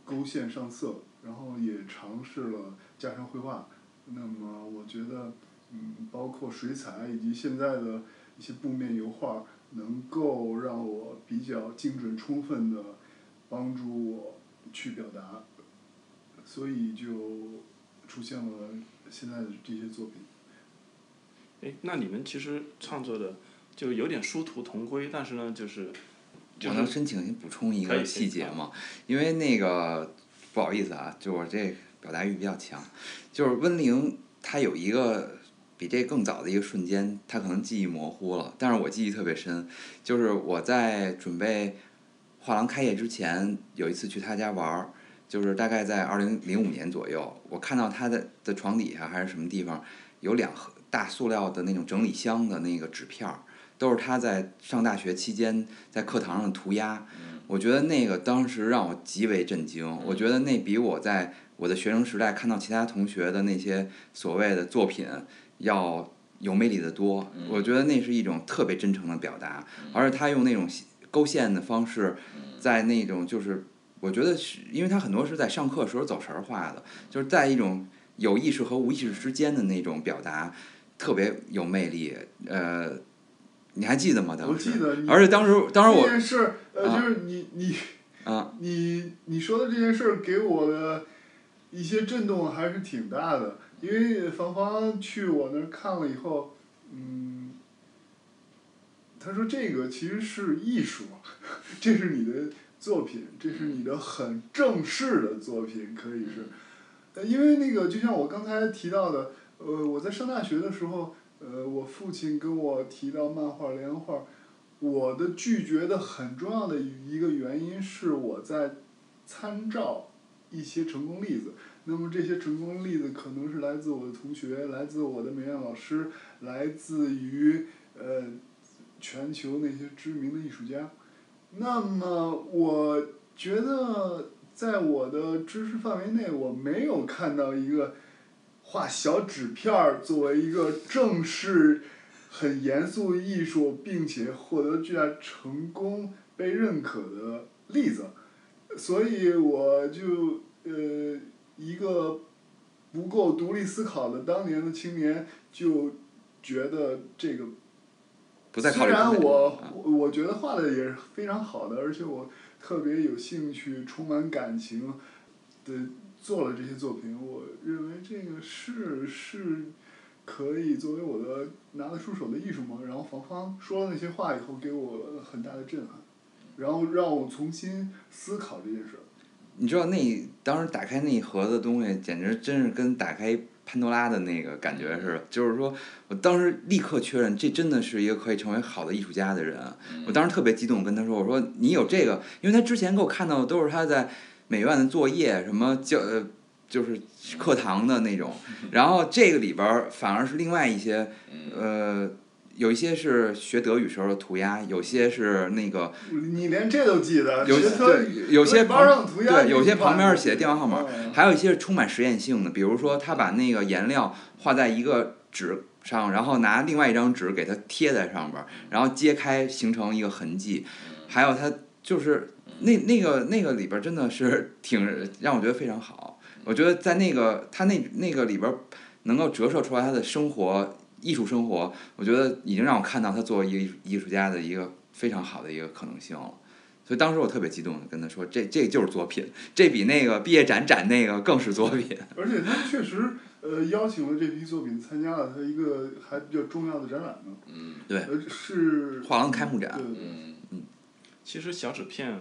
勾线上色，然后也尝试了家常绘画。那么我觉得，嗯，包括水彩以及现在的一些布面油画，能够让我比较精准充分的帮助我去表达，所以就出现了现在的这些作品。哎，那你们其实创作的就有点殊途同归，但是呢，就是，我能申请补充一个细节吗？因为那个不好意思啊，就我这表达欲比较强，就是温玲她有一个比这更早的一个瞬间，他可能记忆模糊了，但是我记忆特别深，就是我在准备画廊开业之前，有一次去他家玩儿，就是大概在二零零五年左右，我看到他的的床底下还是什么地方有两盒大塑料的那种整理箱的那个纸片儿。都是他在上大学期间在课堂上涂鸦，我觉得那个当时让我极为震惊。我觉得那比我在我的学生时代看到其他同学的那些所谓的作品要有魅力的多。我觉得那是一种特别真诚的表达，而且他用那种勾线的方式，在那种就是我觉得是因为他很多是在上课时候走神儿画的，就是在一种有意识和无意识之间的那种表达，特别有魅力。呃，你还记得吗？当时？我记得。而且当时，当时我这件事儿，呃，啊就是你你啊，你你说的这件事儿给我的一些震动还是挺大的，因为芳芳去我那儿看了以后，嗯，他说这个其实是艺术，这是你的作品，这是你的很正式的作品，可以是，呃，因为那个就像我刚才提到的，呃，我在上大学的时候，呃，我父亲跟我提到漫画、连环画，我的拒绝的很重要的一个原因是我在参照一些成功例子。那么这些成功例子可能是来自我的同学，来自我的美院老师，来自于呃全球那些知名的艺术家。那么我觉得在我的知识范围内，我没有看到一个画小纸片儿作为一个正式、很严肃艺术，并且获得巨大成功、被认可的例子，所以我就呃一个不够独立思考的当年的青年就觉得这个不再考虑虽然我啊我我觉得画的也是非常好的，而且我特别有兴趣、充满感情的做了这些作品，我认为这个是是可以作为我的拿得出手的艺术嘛。然后房芳说了那些话以后，给我很大的震撼，然后让我重新思考这件事儿。你知道那当时打开那一盒子东西，简直真是跟打开潘多拉的那个感觉似的。就是说我当时立刻确认，这真的是一个可以成为好的艺术家的人。我当时特别激动，跟他说：“我说你有这个，因为他之前给我看到的都是他在美院的作业，什么教呃就是课堂的那种，然后这个里边儿反而是另外一些呃。”有一些是学德语时候的涂鸦，有些是那个你连这都记得？有对有些德语班上涂鸦对有些旁边儿写的电话号码，嗯还有一些是充满实验性的，比如说他把那个颜料画在一个纸上，然后拿另外一张纸给它贴在上边儿，然后揭开形成一个痕迹，还有他就是那那个那个里边儿真的是 挺让我觉得非常好，我觉得在那个他那那个里边儿能够折射出来他的生活艺术生活，我觉得已经让我看到他作为一个艺术艺术家的一个非常好的一个可能性了。所以当时我特别激动的跟他说：“这这就是作品，这比那个毕业展展那个更是作品。而且他确实呃邀请了这批作品参加了他一个还比较重要的展览呢。嗯对呃，是画廊开幕展对对嗯其实小纸片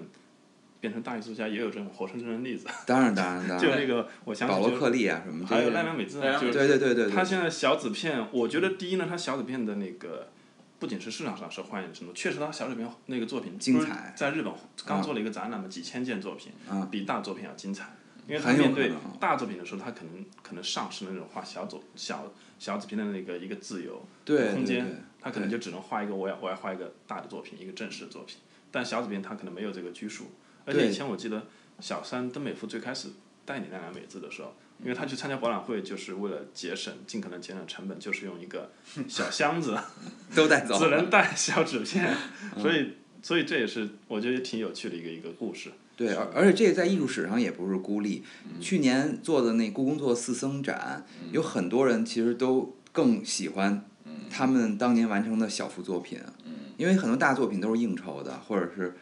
变成大艺术家也有这种活生生的例子，” 当然，当然，当然，就那个我想保罗克利啊什么还有些赖良美智就是对对对对对，他现在小纸片，我觉得第一呢，他小纸片的那个不仅是市场上受欢迎的程度，确实他小纸片那个作品精彩在日本刚做了一个展览嘛，几千件作品，啊比大作品要精彩。因为他面对大作品的时候，他可能可能丧失了那种画小作小小纸片的那个一个自由对对空间对，他可能就只能画一个我要我要画一个大的作品，一个正式的作品。但小纸片他可能没有这个拘束，而且以前我记得小山登美夫最开始代理奈良美字的时候，因为他去参加博览会，就是为了节省，尽可能节省成本，就是用一个小箱子，都带走只能带小纸片，嗯。所以所以这也是我觉得挺有趣的一个一个故事。对，而而且这个在艺术史上也不是孤立。去年做的那故宫做四僧展，有很多人其实都更喜欢他们当年完成的小幅作品，因为很多大作品都是应酬的，或者是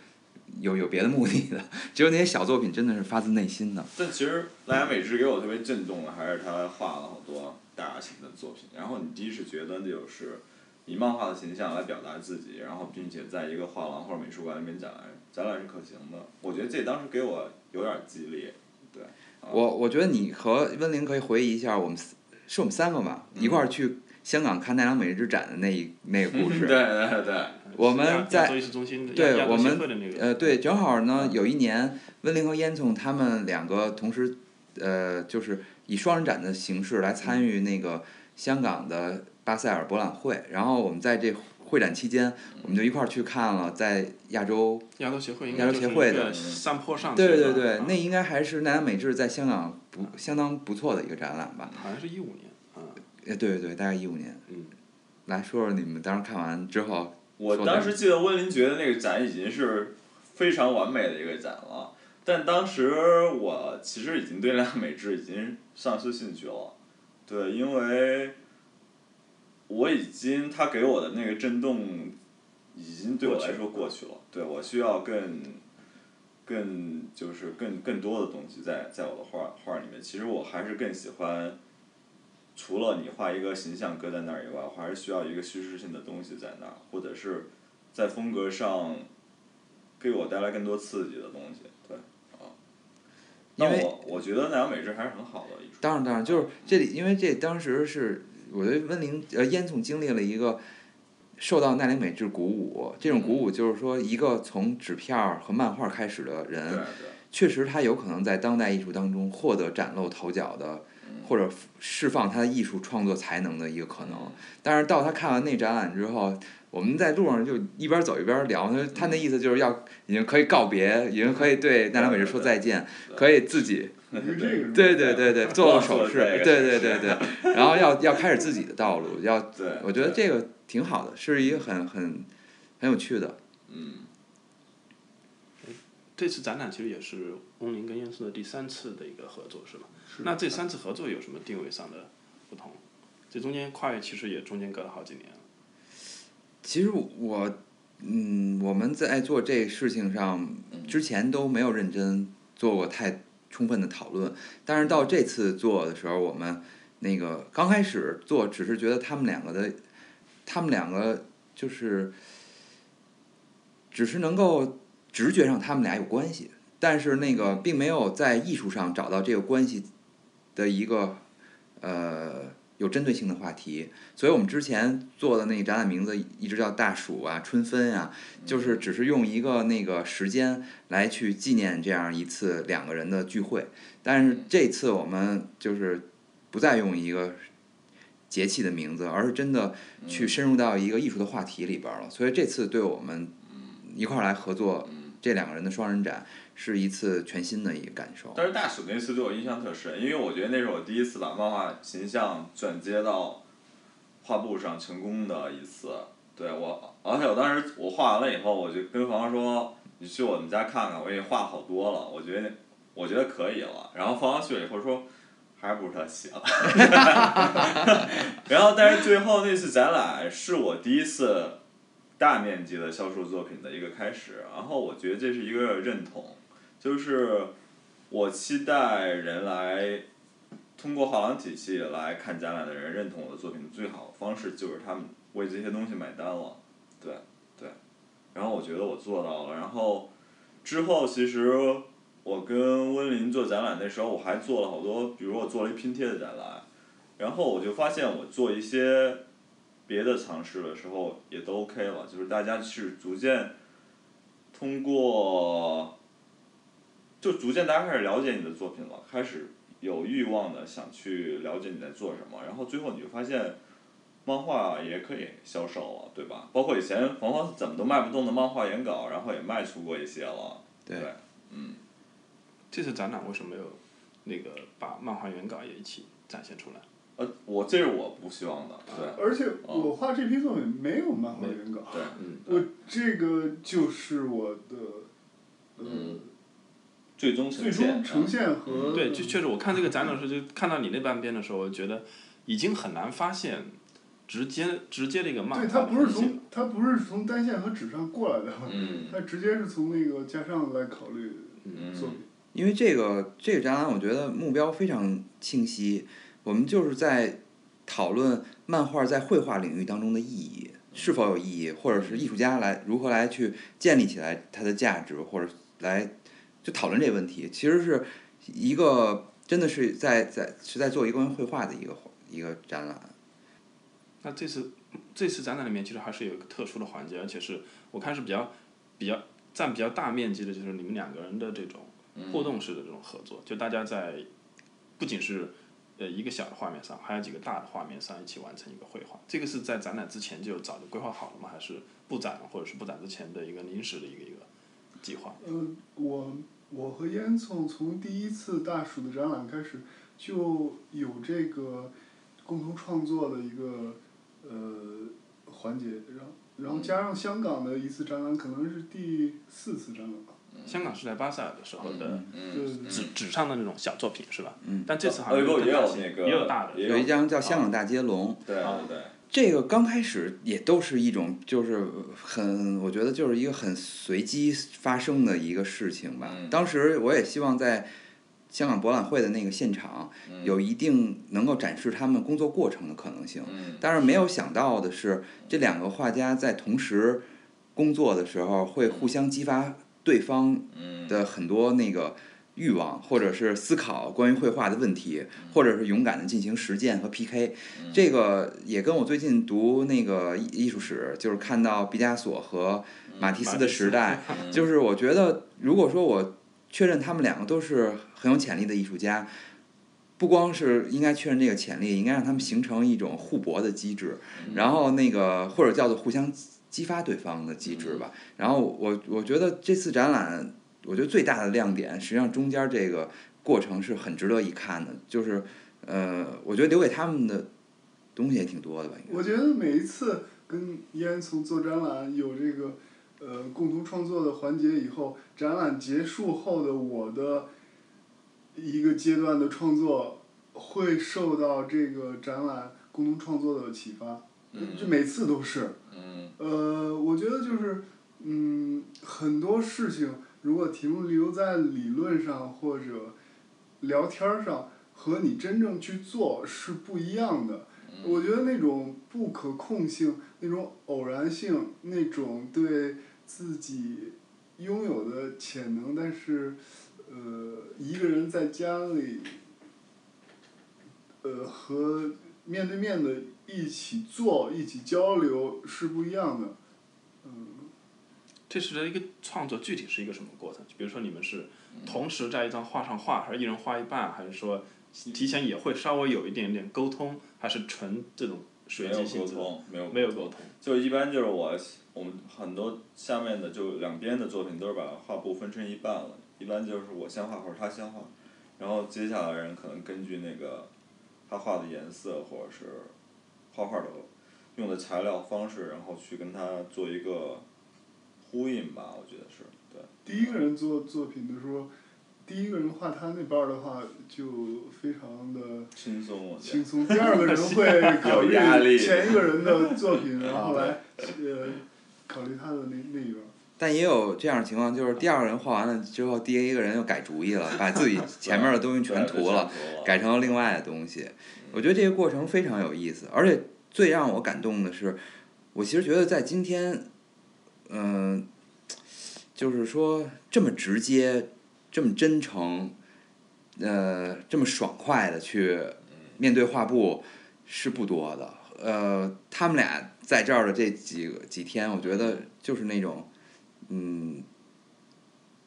有有别的目的的，只有那些小作品真的是发自内心的。但其实莱雅美智给我特别震动的，还是他画了好多大型的作品。然后你第一是觉得就是以漫画的形象来表达自己，然后并且在一个画廊或者美术馆里面展览，展览是可行的。我觉得这当时给我有点激励，对。啊我我觉得你和温玲可以回忆一下，我们是我们三个吧，一块儿去香港看奈良美智展的那一那个故事 对。对对，我们在对我们呃，对，正好呢，嗯有一年温玲和烟囱他们两个同时，呃，就是以双人展的形式来参与那个香港的巴塞尔博览会，然后我们在这会展期间，我们就一块儿去看了在亚洲。亚洲协会的山坡上对对对，啊那应该还是奈良美智在香港不相当不错的一个展览吧？好像是一五年啊，呃，对对对，大概一五年。嗯。来说说你们当时看完之后，我当时记得温林觉得那个展已经是非常完美的一个展了，但当时我其实已经对奈良美智已经丧失兴趣了，对，因为我已经他给我的那个震动已经对我来说过去了，对我需要更更就是更更多的东西在在我的画画里面，其实我还是更喜欢。除了你画一个形象搁在那儿以外，我还是需要一个叙事性的东西在那儿，或者是在风格上给我带来更多刺激的东西，对，啊。因为我我觉得奈良美智还是很好的艺术。当然当然就是这里，因为这当时是我觉得温玲呃烟囱经历了一个受到奈良美智鼓舞，这种鼓舞就是说一个从纸片儿和漫画开始的人，对对，确实他有可能在当代艺术当中获得崭露头角的，或者释放他的艺术创作才能的一个可能。但是到他看完那展览之后，我们在路上就一边走一边聊，他他那意思就是要已经可以告别，已经可以对奈良美智说再见，可以自己对对对。对做个手势，对对对。对，然后要要开始自己的道路，要，我觉得这个挺好的，是一个很很很有趣的。嗯，这次展览其实也是翁林跟燕顺的第三次的一个合作，是吧？那这三次合作有什么定位上的不同？这中间跨越其实也中间隔了好几年了。其实我，嗯，我们在做这事情上之前都没有认真做过太充分的讨论，但是到这次做的时候，我们那个刚开始做，只是觉得他们两个的，他们两个就是，只是能够直觉上他们俩有关系，但是那个并没有在艺术上找到这个关系的一个呃有针对性的话题，所以我们之前做的那个展览名字一直叫大暑啊、春分啊，就是只是用一个那个时间来去纪念这样一次两个人的聚会。但是这次我们就是不再用一个节气的名字，而是真的去深入到一个艺术的话题里边儿了。所以这次对我们一块儿来合作这两个人的双人展，是一次全新的一个感受。但是大暑那次对我印象特深，因为我觉得那是我第一次把漫画形象转接到画布上成功的一次。对我，而且我当时我画完了以后，我就跟房说：“你去我们家看看，我已经画好多了，我觉得我觉得可以了。”然后房去了以后说：“还是不如他写了。”然后，但是最后那次展览是我第一次大面积的销售作品的一个开始，然后我觉得这是一个认同，就是我期待人来通过画廊体系来看展览的人认同我的作品的最好的方式就是他们为这些东西买单了，对对，然后我觉得我做到了，然后之后其实我跟温林做展览那时候我还做了好多，比如我做了一拼贴的展览，然后我就发现我做一些别的尝试的时候也都 OK 了，就是大家是逐渐通过，就逐渐大家开始了解你的作品了，开始有欲望的想去了解你在做什么，然后最后你就发现，漫画也可以销售了，对吧？包括以前黄黄怎么都卖不动的漫画原稿，然后也卖出过一些了，对对，嗯，这次展览为什么没有那个把漫画原稿也一起展现出来？呃，我这是我不希望的，对，而且我画这批作品没有漫画原稿，对，嗯，我这个就是我的，呃，嗯最终呈最现，终呈现和对，就确实我看这个展览的时候，就看到你那半边的时候，我觉得已经很难发现直接直接的一个漫对，画它不是的痕迹了从它不是从单线和纸上过来的，嗯它直接是从那个加上来考虑嗯作品。因为这个这个展览，我觉得目标非常清晰，我们就是在讨论漫画在绘画领域当中的意义是否有意义，或者是艺术家来如何来去建立起来它的价值，或者来就讨论这个问题。其实是一个真的是在在是在做一个关于绘画的一个一个展览。那这次这次展览里面其实还是有一个特殊的环节，而且是我看是比较比较占比较大面积的，就是你们两个人的这种互动式的这种合作，就大家在不仅是呃一个小的画面上，还有几个大的画面上一起完成一个绘画。这个是在展览之前就早就规划好了吗？还是布展或者是布展之前的一个临时的一个一个计划？嗯，我我和烟囱从第一次大暑的展览开始就有这个共同创作的一个呃环节，然后然后加上香港的一次展览，可能是第四次展览。香港是在巴塞尔的时候的嗯对对对纸纸上的那种小作品是吧？嗯。但这次好像也有也有大的，也有。一张叫《香港大接龙》，对对对，这个刚开始也都是一种，就是很，我觉得就是一个很随机发生的一个事情吧。嗯。当时我也希望在香港博览会的那个现场，有一定能够展示他们工作过程的可能性。嗯。但是没有想到的是，这两个画家在同时工作的时候，会互相激发对方嗯的很多那个欲望，或者是思考关于绘画的问题，或者是勇敢的进行实践和 PK。这个也跟我最近读那个艺艺术史，就是看到毕加索和马蒂斯的时代，就是我觉得如果说我确认他们两个都是很有潜力的艺术家。不光是应该确认这个潜力，应该让他们形成一种互搏的机制，然后那个或者叫做互相激发对方的机制吧。然后我我觉得这次展览，我觉得最大的亮点，实际上中间这个过程是很值得一看的，就是呃，我觉得留给他们的东西也挺多的吧。我觉得每一次跟烟囱做展览有这个呃共同创作的环节以后，展览结束后的我的一个阶段的创作会受到这个展览共同创作的启发，这每次都是。嗯呃，我觉得就是，嗯，很多事情如果题目留在理论上或者聊天儿上，和你真正去做是不一样的。我觉得那种不可控性、那种偶然性、那种对自己拥有的潜能，但是，呃，一个人在家里，呃，和面对面的一起做、一起交流是不一样的。嗯，这是的一个创作具体是一个什么过程？比如说你们是同时在一张画上画，还是一人画一半，还是说提前也会稍微有一点点沟通，还是纯这种随没有机性质的？沟通，没有没有沟通。就一般就是我我们很多下面的就两边的作品都是把画布分成一半了，一般就是我先画或者他先画，然后接下来人可能根据那个他画的颜色或者是画画的用的材料方式，然后去跟他做一个呼应吧，我觉得是对。第一个人做作品的时候，第一个人画他那半儿的话，就非常的轻松，我觉得。轻松。第二个人会 考虑前一个人的作品，然后来 呃考虑他的那那一边儿。但也有这样的情况，就是第二个人画完了之后，第一个人又改主意了，把自己 前面的东西全涂了，改成了另外的东西。我觉得这个过程非常有意思，而且最让我感动的是，我其实觉得在今天，嗯、就是说这么直接、这么真诚，呃，这么爽快的去面对画布是不多的。呃，他们俩在这儿的这几几天，我觉得就是那种，嗯，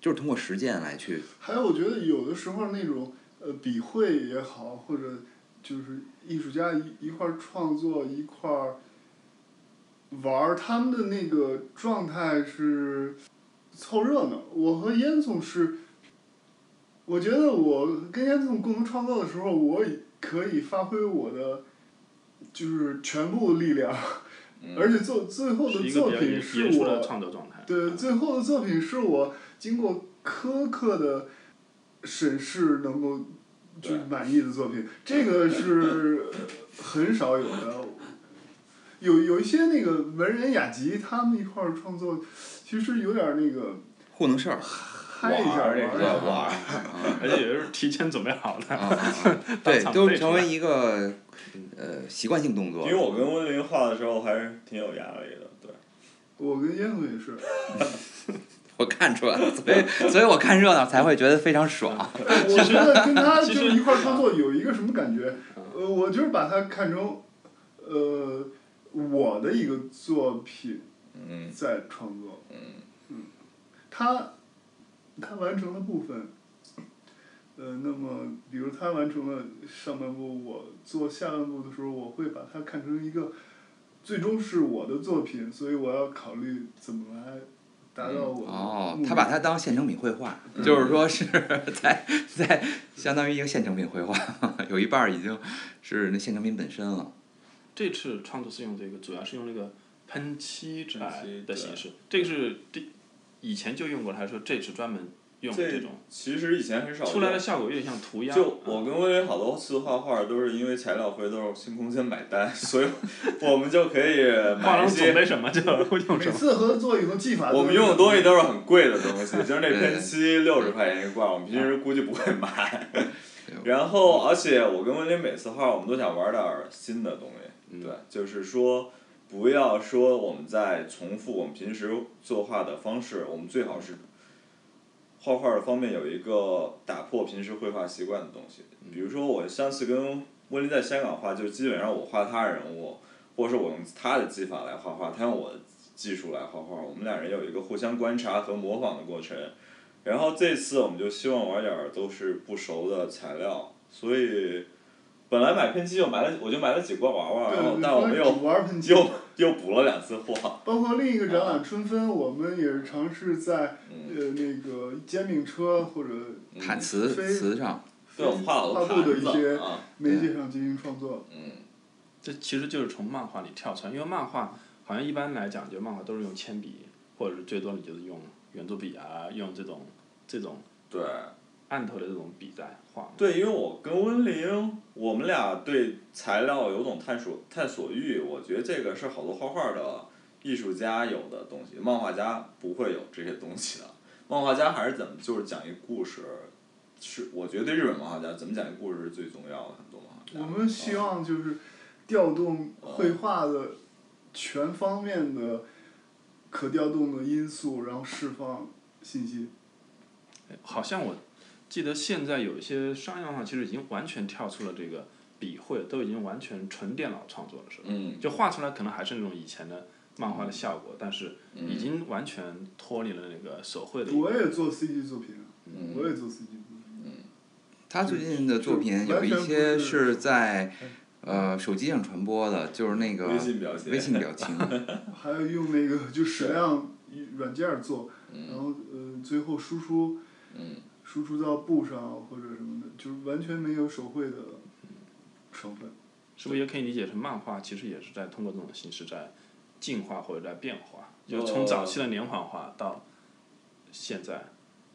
就是通过实践来去还有，我觉得有的时候那种呃笔会也好，或者就是艺术家一一块儿创作一块儿玩儿，他们的那个状态是凑热闹。我和烟囱是，我觉得我跟烟囱共同创作的时候，我可以发挥我的就是全部力量，而且做最后的作品严严肃的我。创作状态。对，最后的作品是我经过苛刻的审视能够就满意的作品，这个是很少有的。有有一些那个文人雅集，他们一块儿创作，其实有点儿那个糊弄事儿。嗨一下这个玩 而且也是提前准备好的。对，都成为一个呃习惯性动作因为。我跟温林画的时候还是挺有压力的，对。我跟燕子也是，我看出来了，所以所以我看热闹才会觉得非常爽。我觉得跟他就是一块儿创作有一个什么感觉？呃，我就是把它看成，呃，我的一个作品嗯在创作。嗯他他完成了部分，呃，那么比如他完成了上半部，我做下半部的时候，我会把它看成一个，最终是我的作品，所以我要考虑怎么来达到我的目，的哦他把它当现成品绘画，就是说是在在相当于一个现成品绘画，有一半儿已经是那现成品本身了。这次创作是用这个，主要是用那个喷漆喷来漆对的形式。这个是这以前就用过，还是说这次专门用这这种？其实以前很少出来的用效果有点像涂鸦。就我嗯跟威威好多次画画都是因为材料费都是新空间买单，所以我们就可以买一些。得什么就用每什么。次合作以后技法我们用的东西都是很贵的东西，就是那喷漆六十块钱一罐，我们平时估计不会买。然后，而且我跟温林每次画，我们都想玩点儿新的东西。嗯对，就是说，不要说我们在重复我们平时作画的方式，我们最好是画画的方面有一个打破平时绘画习惯的东西。比如说，我上次跟温林在香港画，就基本上我画他人物，或者是我用他的技法来画画，他用我的技术来画画，我们两人有一个互相观察和模仿的过程。然后这次我们就希望玩点儿都是不熟的材料，所以本来买喷漆就买了，我就买了几罐娃娃，然后但我们又主玩喷漆，又 又补了两次货。包括另一个展览春分，我们也是尝试在嗯，呃那个煎饼车或者毯瓷非瓷上，对，我们画了好多画布的一些媒介上进行创作。嗯，这其实就是从漫画里跳出来，因为漫画好像一般来讲，就漫画都是用铅笔，或者是最多你就是用圆珠笔啊，用这种这种对按头的这种笔在画。对，因为我跟温玲，我们俩对材料有种探索探索欲，我觉得这个是好多画画的艺术家有的东西，漫画家不会有这些东西的。漫画家还是怎么就是讲一个故事，是我觉得对日本漫画家怎么讲一个故事是最重要的，很多漫画家。我们希望就是调动绘画的全方面的可调动的因素，然后释放信息。好像我记得现在有一些商业漫画其实已经完全跳出了这个笔绘，都已经完全纯电脑创作了，是吧？嗯，就画出来可能还是那种以前的漫画的效果，但是嗯已经完全脱离了那个手绘的。我也做 CG 作品，嗯我也做 CG 作品。他最近的作品有一些是在呃手机上传播的，就是那个微信表情微信表情，还有用那个就矢量软件儿做，然嗯后呃最后输出嗯输出到布上或者什么的，就是完全没有手绘的成分。是不是也可以理解成漫画其实也是在通过这种形式在进化或者在变化？就从早期的连环画到现在，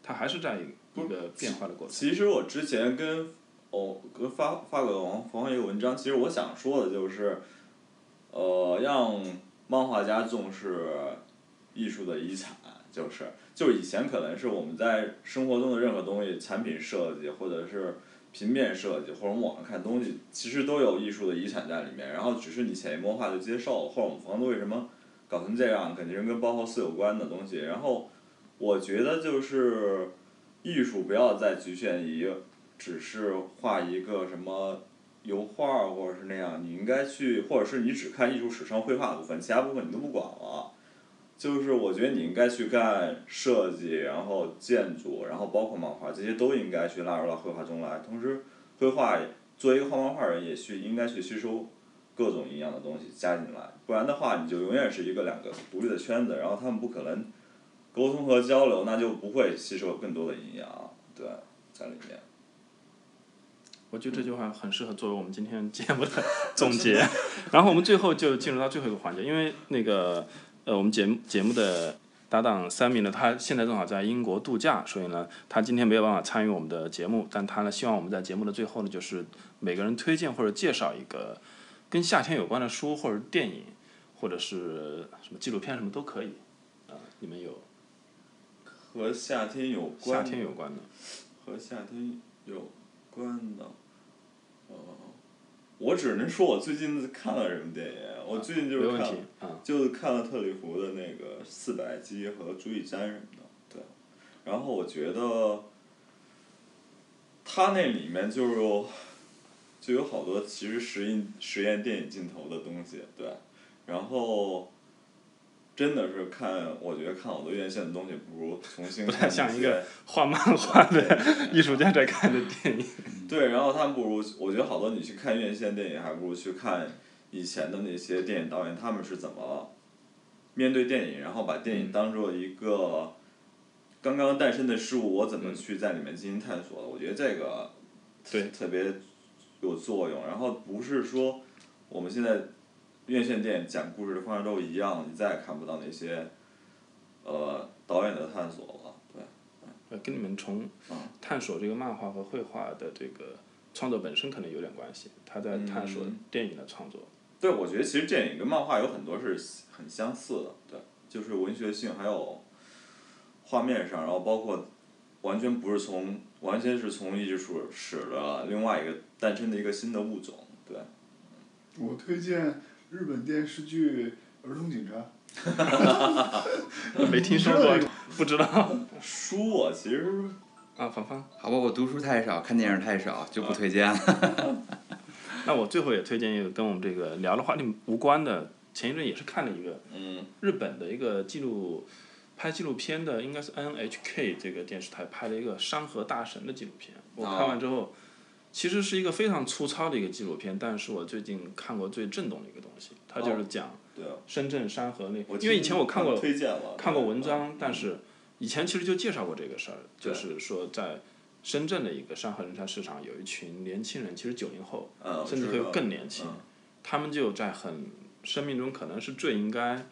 它还是在一个变化的过程。其实我之前跟哦跟发发给王黄黄一个文章，其实我想说的就是，呃，让漫画家重视艺术的遗产，就是就以前可能是我们在生活中的任何东西，产品设计或者是平面设计或者我们网上看东西，其实都有艺术的遗产在里面，然后只是你潜移默化就接受，或者我们房子为什么搞成这样，肯定是跟包豪斯有关的东西，然后我觉得就是。艺术不要再局限于只是画一个什么油画或者是那样，你应该去，或者是你只看艺术史上绘画部分，其他部分你都不管了。就是我觉得你应该去干设计，然后建筑，然后包括漫画，这些都应该去纳入到绘画中来。同时，绘画作为一个画漫画人，也去应该去吸收各种营养的东西加进来，不然的话，你就永远是一个两个独立的圈子，然后他们不可能沟通和交流，那就不会吸收更多的营养，对，在里面。我觉得这句话很适合作为我们今天节目的 总结。然后我们最后就进入到最后一个环节，因为那个呃，我们节目节目的搭档 Sammy 呢，他现在正好在英国度假，所以呢，他今天没有办法参与我们的节目，但他呢，希望我们在节目的最后呢，就是每个人推荐或者介绍一个跟夏天有关的书或者电影，或者是什么纪录片什么都可以。啊、你们有和夏天有关夏，天有关的？和夏天有关的，呃，我只能说我最近看了什么电影，我最近就是看就是看了特里弗的那个《四百击》和《朱一詹》什么的，对。然后我觉得，他那里面就是，就有好多其实实验实验电影镜头的东西，对。然后，真的是看，我觉得看好多院线的东西，不如重新 不太看像一个画漫画的 艺术家在看的电影。对，然后他们不如，我觉得好多你去看院线电影，还不如去看以前的那些电影导演，他们是怎么面对电影，然后把电影当做一个刚刚诞生的事物，我怎么去在里面进行探索的？我觉得这个对特别有作用。然后不是说我们现在院线电影讲故事的方式都一样，你再也看不到那些呃导演的探索了。对，呃，跟你们从探索这个漫画和绘画的这个创作本身可能有点关系。他在探索电影的创作。对，我觉得其实电影跟漫画有很多是很相似的，对，就是文学性还有画面上，然后包括完全不是从完全是从艺术史的另外一个诞生的一个新的物种，对。我推荐日本电视剧《儿童警察》。没听说过，不知道。书我其实啊，芳芳。好吧，我读书太少，看电影太少，就不推荐了。那我最后也推荐一个跟我们这个聊的话题无关的，前一阵也是看了一个嗯日本的一个纪录拍纪录片的，应该是 NHK 这个电视台拍了一个《山河大神》的纪录片。我看完之后，其实是一个非常粗糙的一个纪录片，但是我最近看过最震动的一个东西，它就是讲，深圳山河那，我因为以前我看过看过文章，但是以前其实就介绍过这个事儿，就是说在深圳的一个山河人才市场，有一群年轻人，其实九零后，嗯甚至会有更年轻，嗯他们就在很生命中可能是最应该，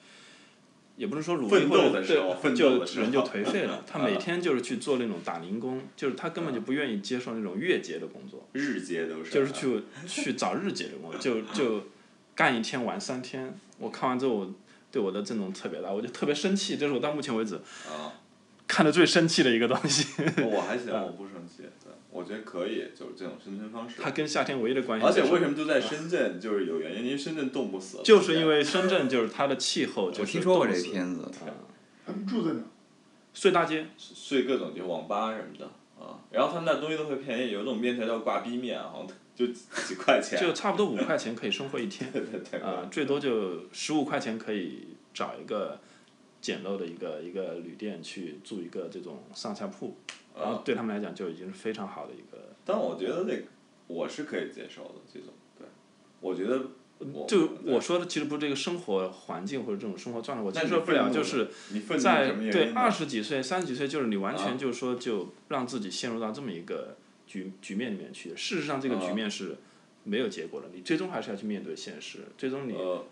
也不是说努力奋或者对就人就颓废了，他每嗯天就是去做那种打零工，就是他根本就不愿意接受那种月结的工作，日结都是，就是去去找日结的工作，就就干一天玩三天。我看完之后，我对我的震动特别大，我就特别生气，这是我到目前为止啊，看的最生气的一个东西。我还行，嗯我不生气，对，我觉得可以，就是这种生存方式。它跟夏天唯一的关系、而且，为什么就在深圳，就是有原因，因为深圳冻不死。就是因为深圳就是它的气候就是我听说过这个片子，他们住在哪？睡大街，睡各种就网吧什么的啊，然后他们那东西都会便宜，有一种面条叫挂逼面，好像就几块钱。就差不多五块钱可以生活一天，对对对。啊、最多就十五块钱可以找一个简陋的一个一个旅店去住一个这种上下铺，然后对他们来讲就已经是非常好的一个。但我觉得那个我是可以接受的这种，对，我觉得我就我说的其实不是这个生活环境或者这种生活状态，我接受不了，就是在对二十几岁、三十几岁，就是你完啊全就是说就让自己陷入到这么一个局局面里面去。事实上，这个局啊面是没有结果的，你最终还是要去面对现实，最终你呃，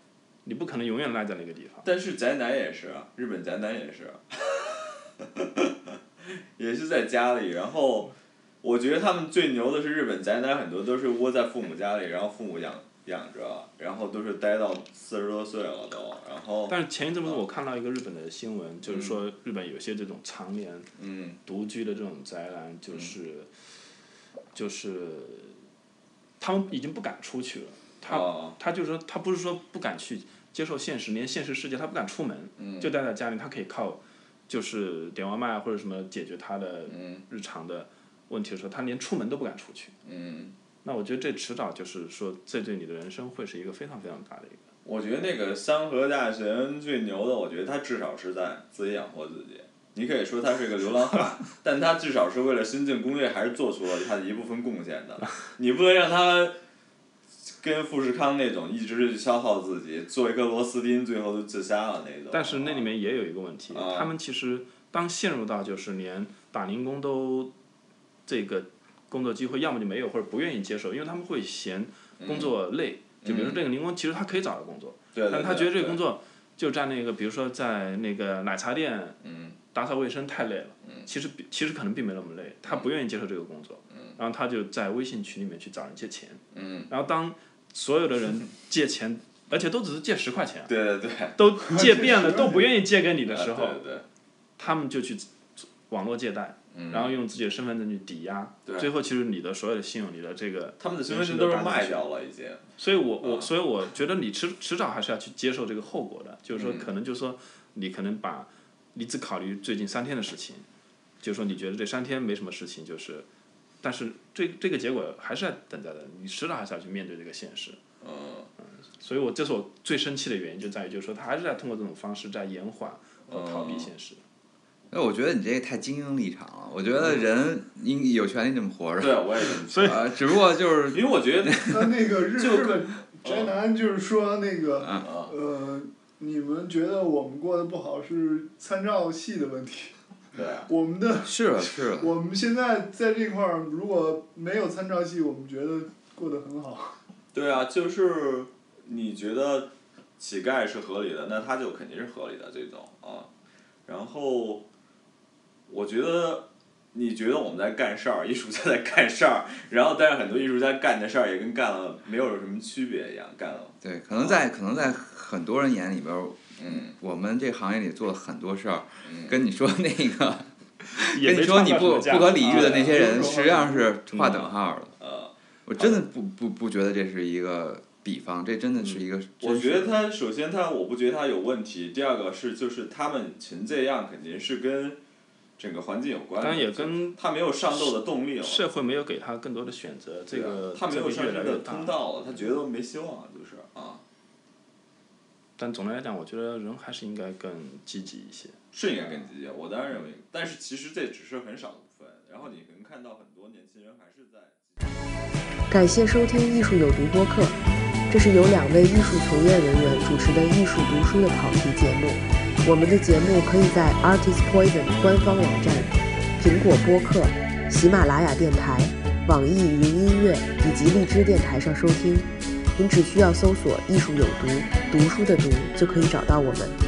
你不可能永远赖在那个地方。但是宅男也是啊，日本宅男也是啊，也是在家里，然后我觉得他们最牛的是日本宅男，很多都是窝在父母家里，然后父母养养着，然后都是待到四十多岁了都，然后但是前一阵子我看到一个日本的新闻，就是说日本有些这种常年嗯。独居的这种宅男，就是就是他们已经不敢出去了。他啊他就是说，他不是说不敢去接受现实，连现实世界他不敢出门，嗯。就待在家里，他可以靠就是点外卖啊或者什么解决他的嗯日常的问题的时候，他连出门都不敢出去。嗯，那我觉得这迟早就是说，这对你的人生会是一个非常非常大的一个。我觉得那个山河大神最牛的，我觉得他至少是在自己养活自己。你可以说他是个流浪汉，但他至少是为了深圳攻略还是做出了他的一部分贡献的。你不能让他跟富士康那种一直消耗自己，做一个螺丝钉，最后就自杀了那种。但是那里面也有一个问题，啊。他们其实当陷入到就是连打零工都这个工作机会要么就没有，或者不愿意接受，因为他们会嫌工作累。就比如说这个零工，其实他可以找到工作，但他觉得这个工作就在那个，比如说在那个奶茶店嗯。打扫卫生太累了，其实比其实可能并没那么累，他不愿意接受这个工作，然后他就在微信群里面去找人借钱，嗯，然后当所有的人借钱，而且都只是借十块钱啊，对对对。都借遍了都不愿意借给你的时候，啊对对。他们就去网络借贷，嗯。然后用自己的身份证去抵押，最后其实你的所有的信用，你的这个他们的身份证都是卖掉了已经。所以我我、啊。所以我觉得你迟迟早还是要去接受这个后果的，就是说嗯可能就是说你可能把你只考虑最近三天的事情，就是说你觉得这三天没什么事情，就是，但是这这个结果还是要等待的，你迟早还是要去面对这个现实。嗯，所以我这是我最生气的原因，就在于就是说他还是在通过这种方式在延缓和逃避现实。那我觉得你这个太精英立场了。我觉得人应有权利这么活着。对，我也这么 所以啊，只不过就是因为我觉得 他那个日就日本宅男就是说那个啊呃，你们觉得我们过得不好是参照系的问题，对啊，我们的是了是。我们现在在这块儿如果没有参照系，我们觉得过得很好。对啊，就是你觉得乞丐是合理的，那他就肯定是合理的这种啊。然后，我觉得你觉得我们在干事儿，艺术家在干事儿，然后但是很多艺术家干的事儿也跟干了没有什么区别一样，干了。对，可能在可能在很多人眼里边儿，嗯我们这行业里做了很多事儿，嗯，跟你说那个，跟你说你不不可理喻的那些啊人，实际上是划等号的。呃，我真的不不不觉得这是一个比方，这真的是一个。我觉得他首先他我不觉得他有问题，第二个是就是他们成这样肯定是跟整个环境有关的，当然也跟他没有上斗的动力了。社会没有给他更多的选择，这个他没有上升的通。道了，他觉得没希望了，就是啊，但总的来讲，我觉得人还是应该更积极一些。是应该更积极。我当然认为，但是其实这只是很少的部分。然后你能看到很多年轻人还是在。感谢收听《艺术有毒》播客，这是由两位艺术从业人员主持的艺术读书的考题节目。我们的节目可以在 Artist Poison 官方网站、苹果播客、喜马拉雅电台、网易云音乐以及荔枝电台上收听。您只需要搜索“艺术有毒”，读书的读就可以找到我们。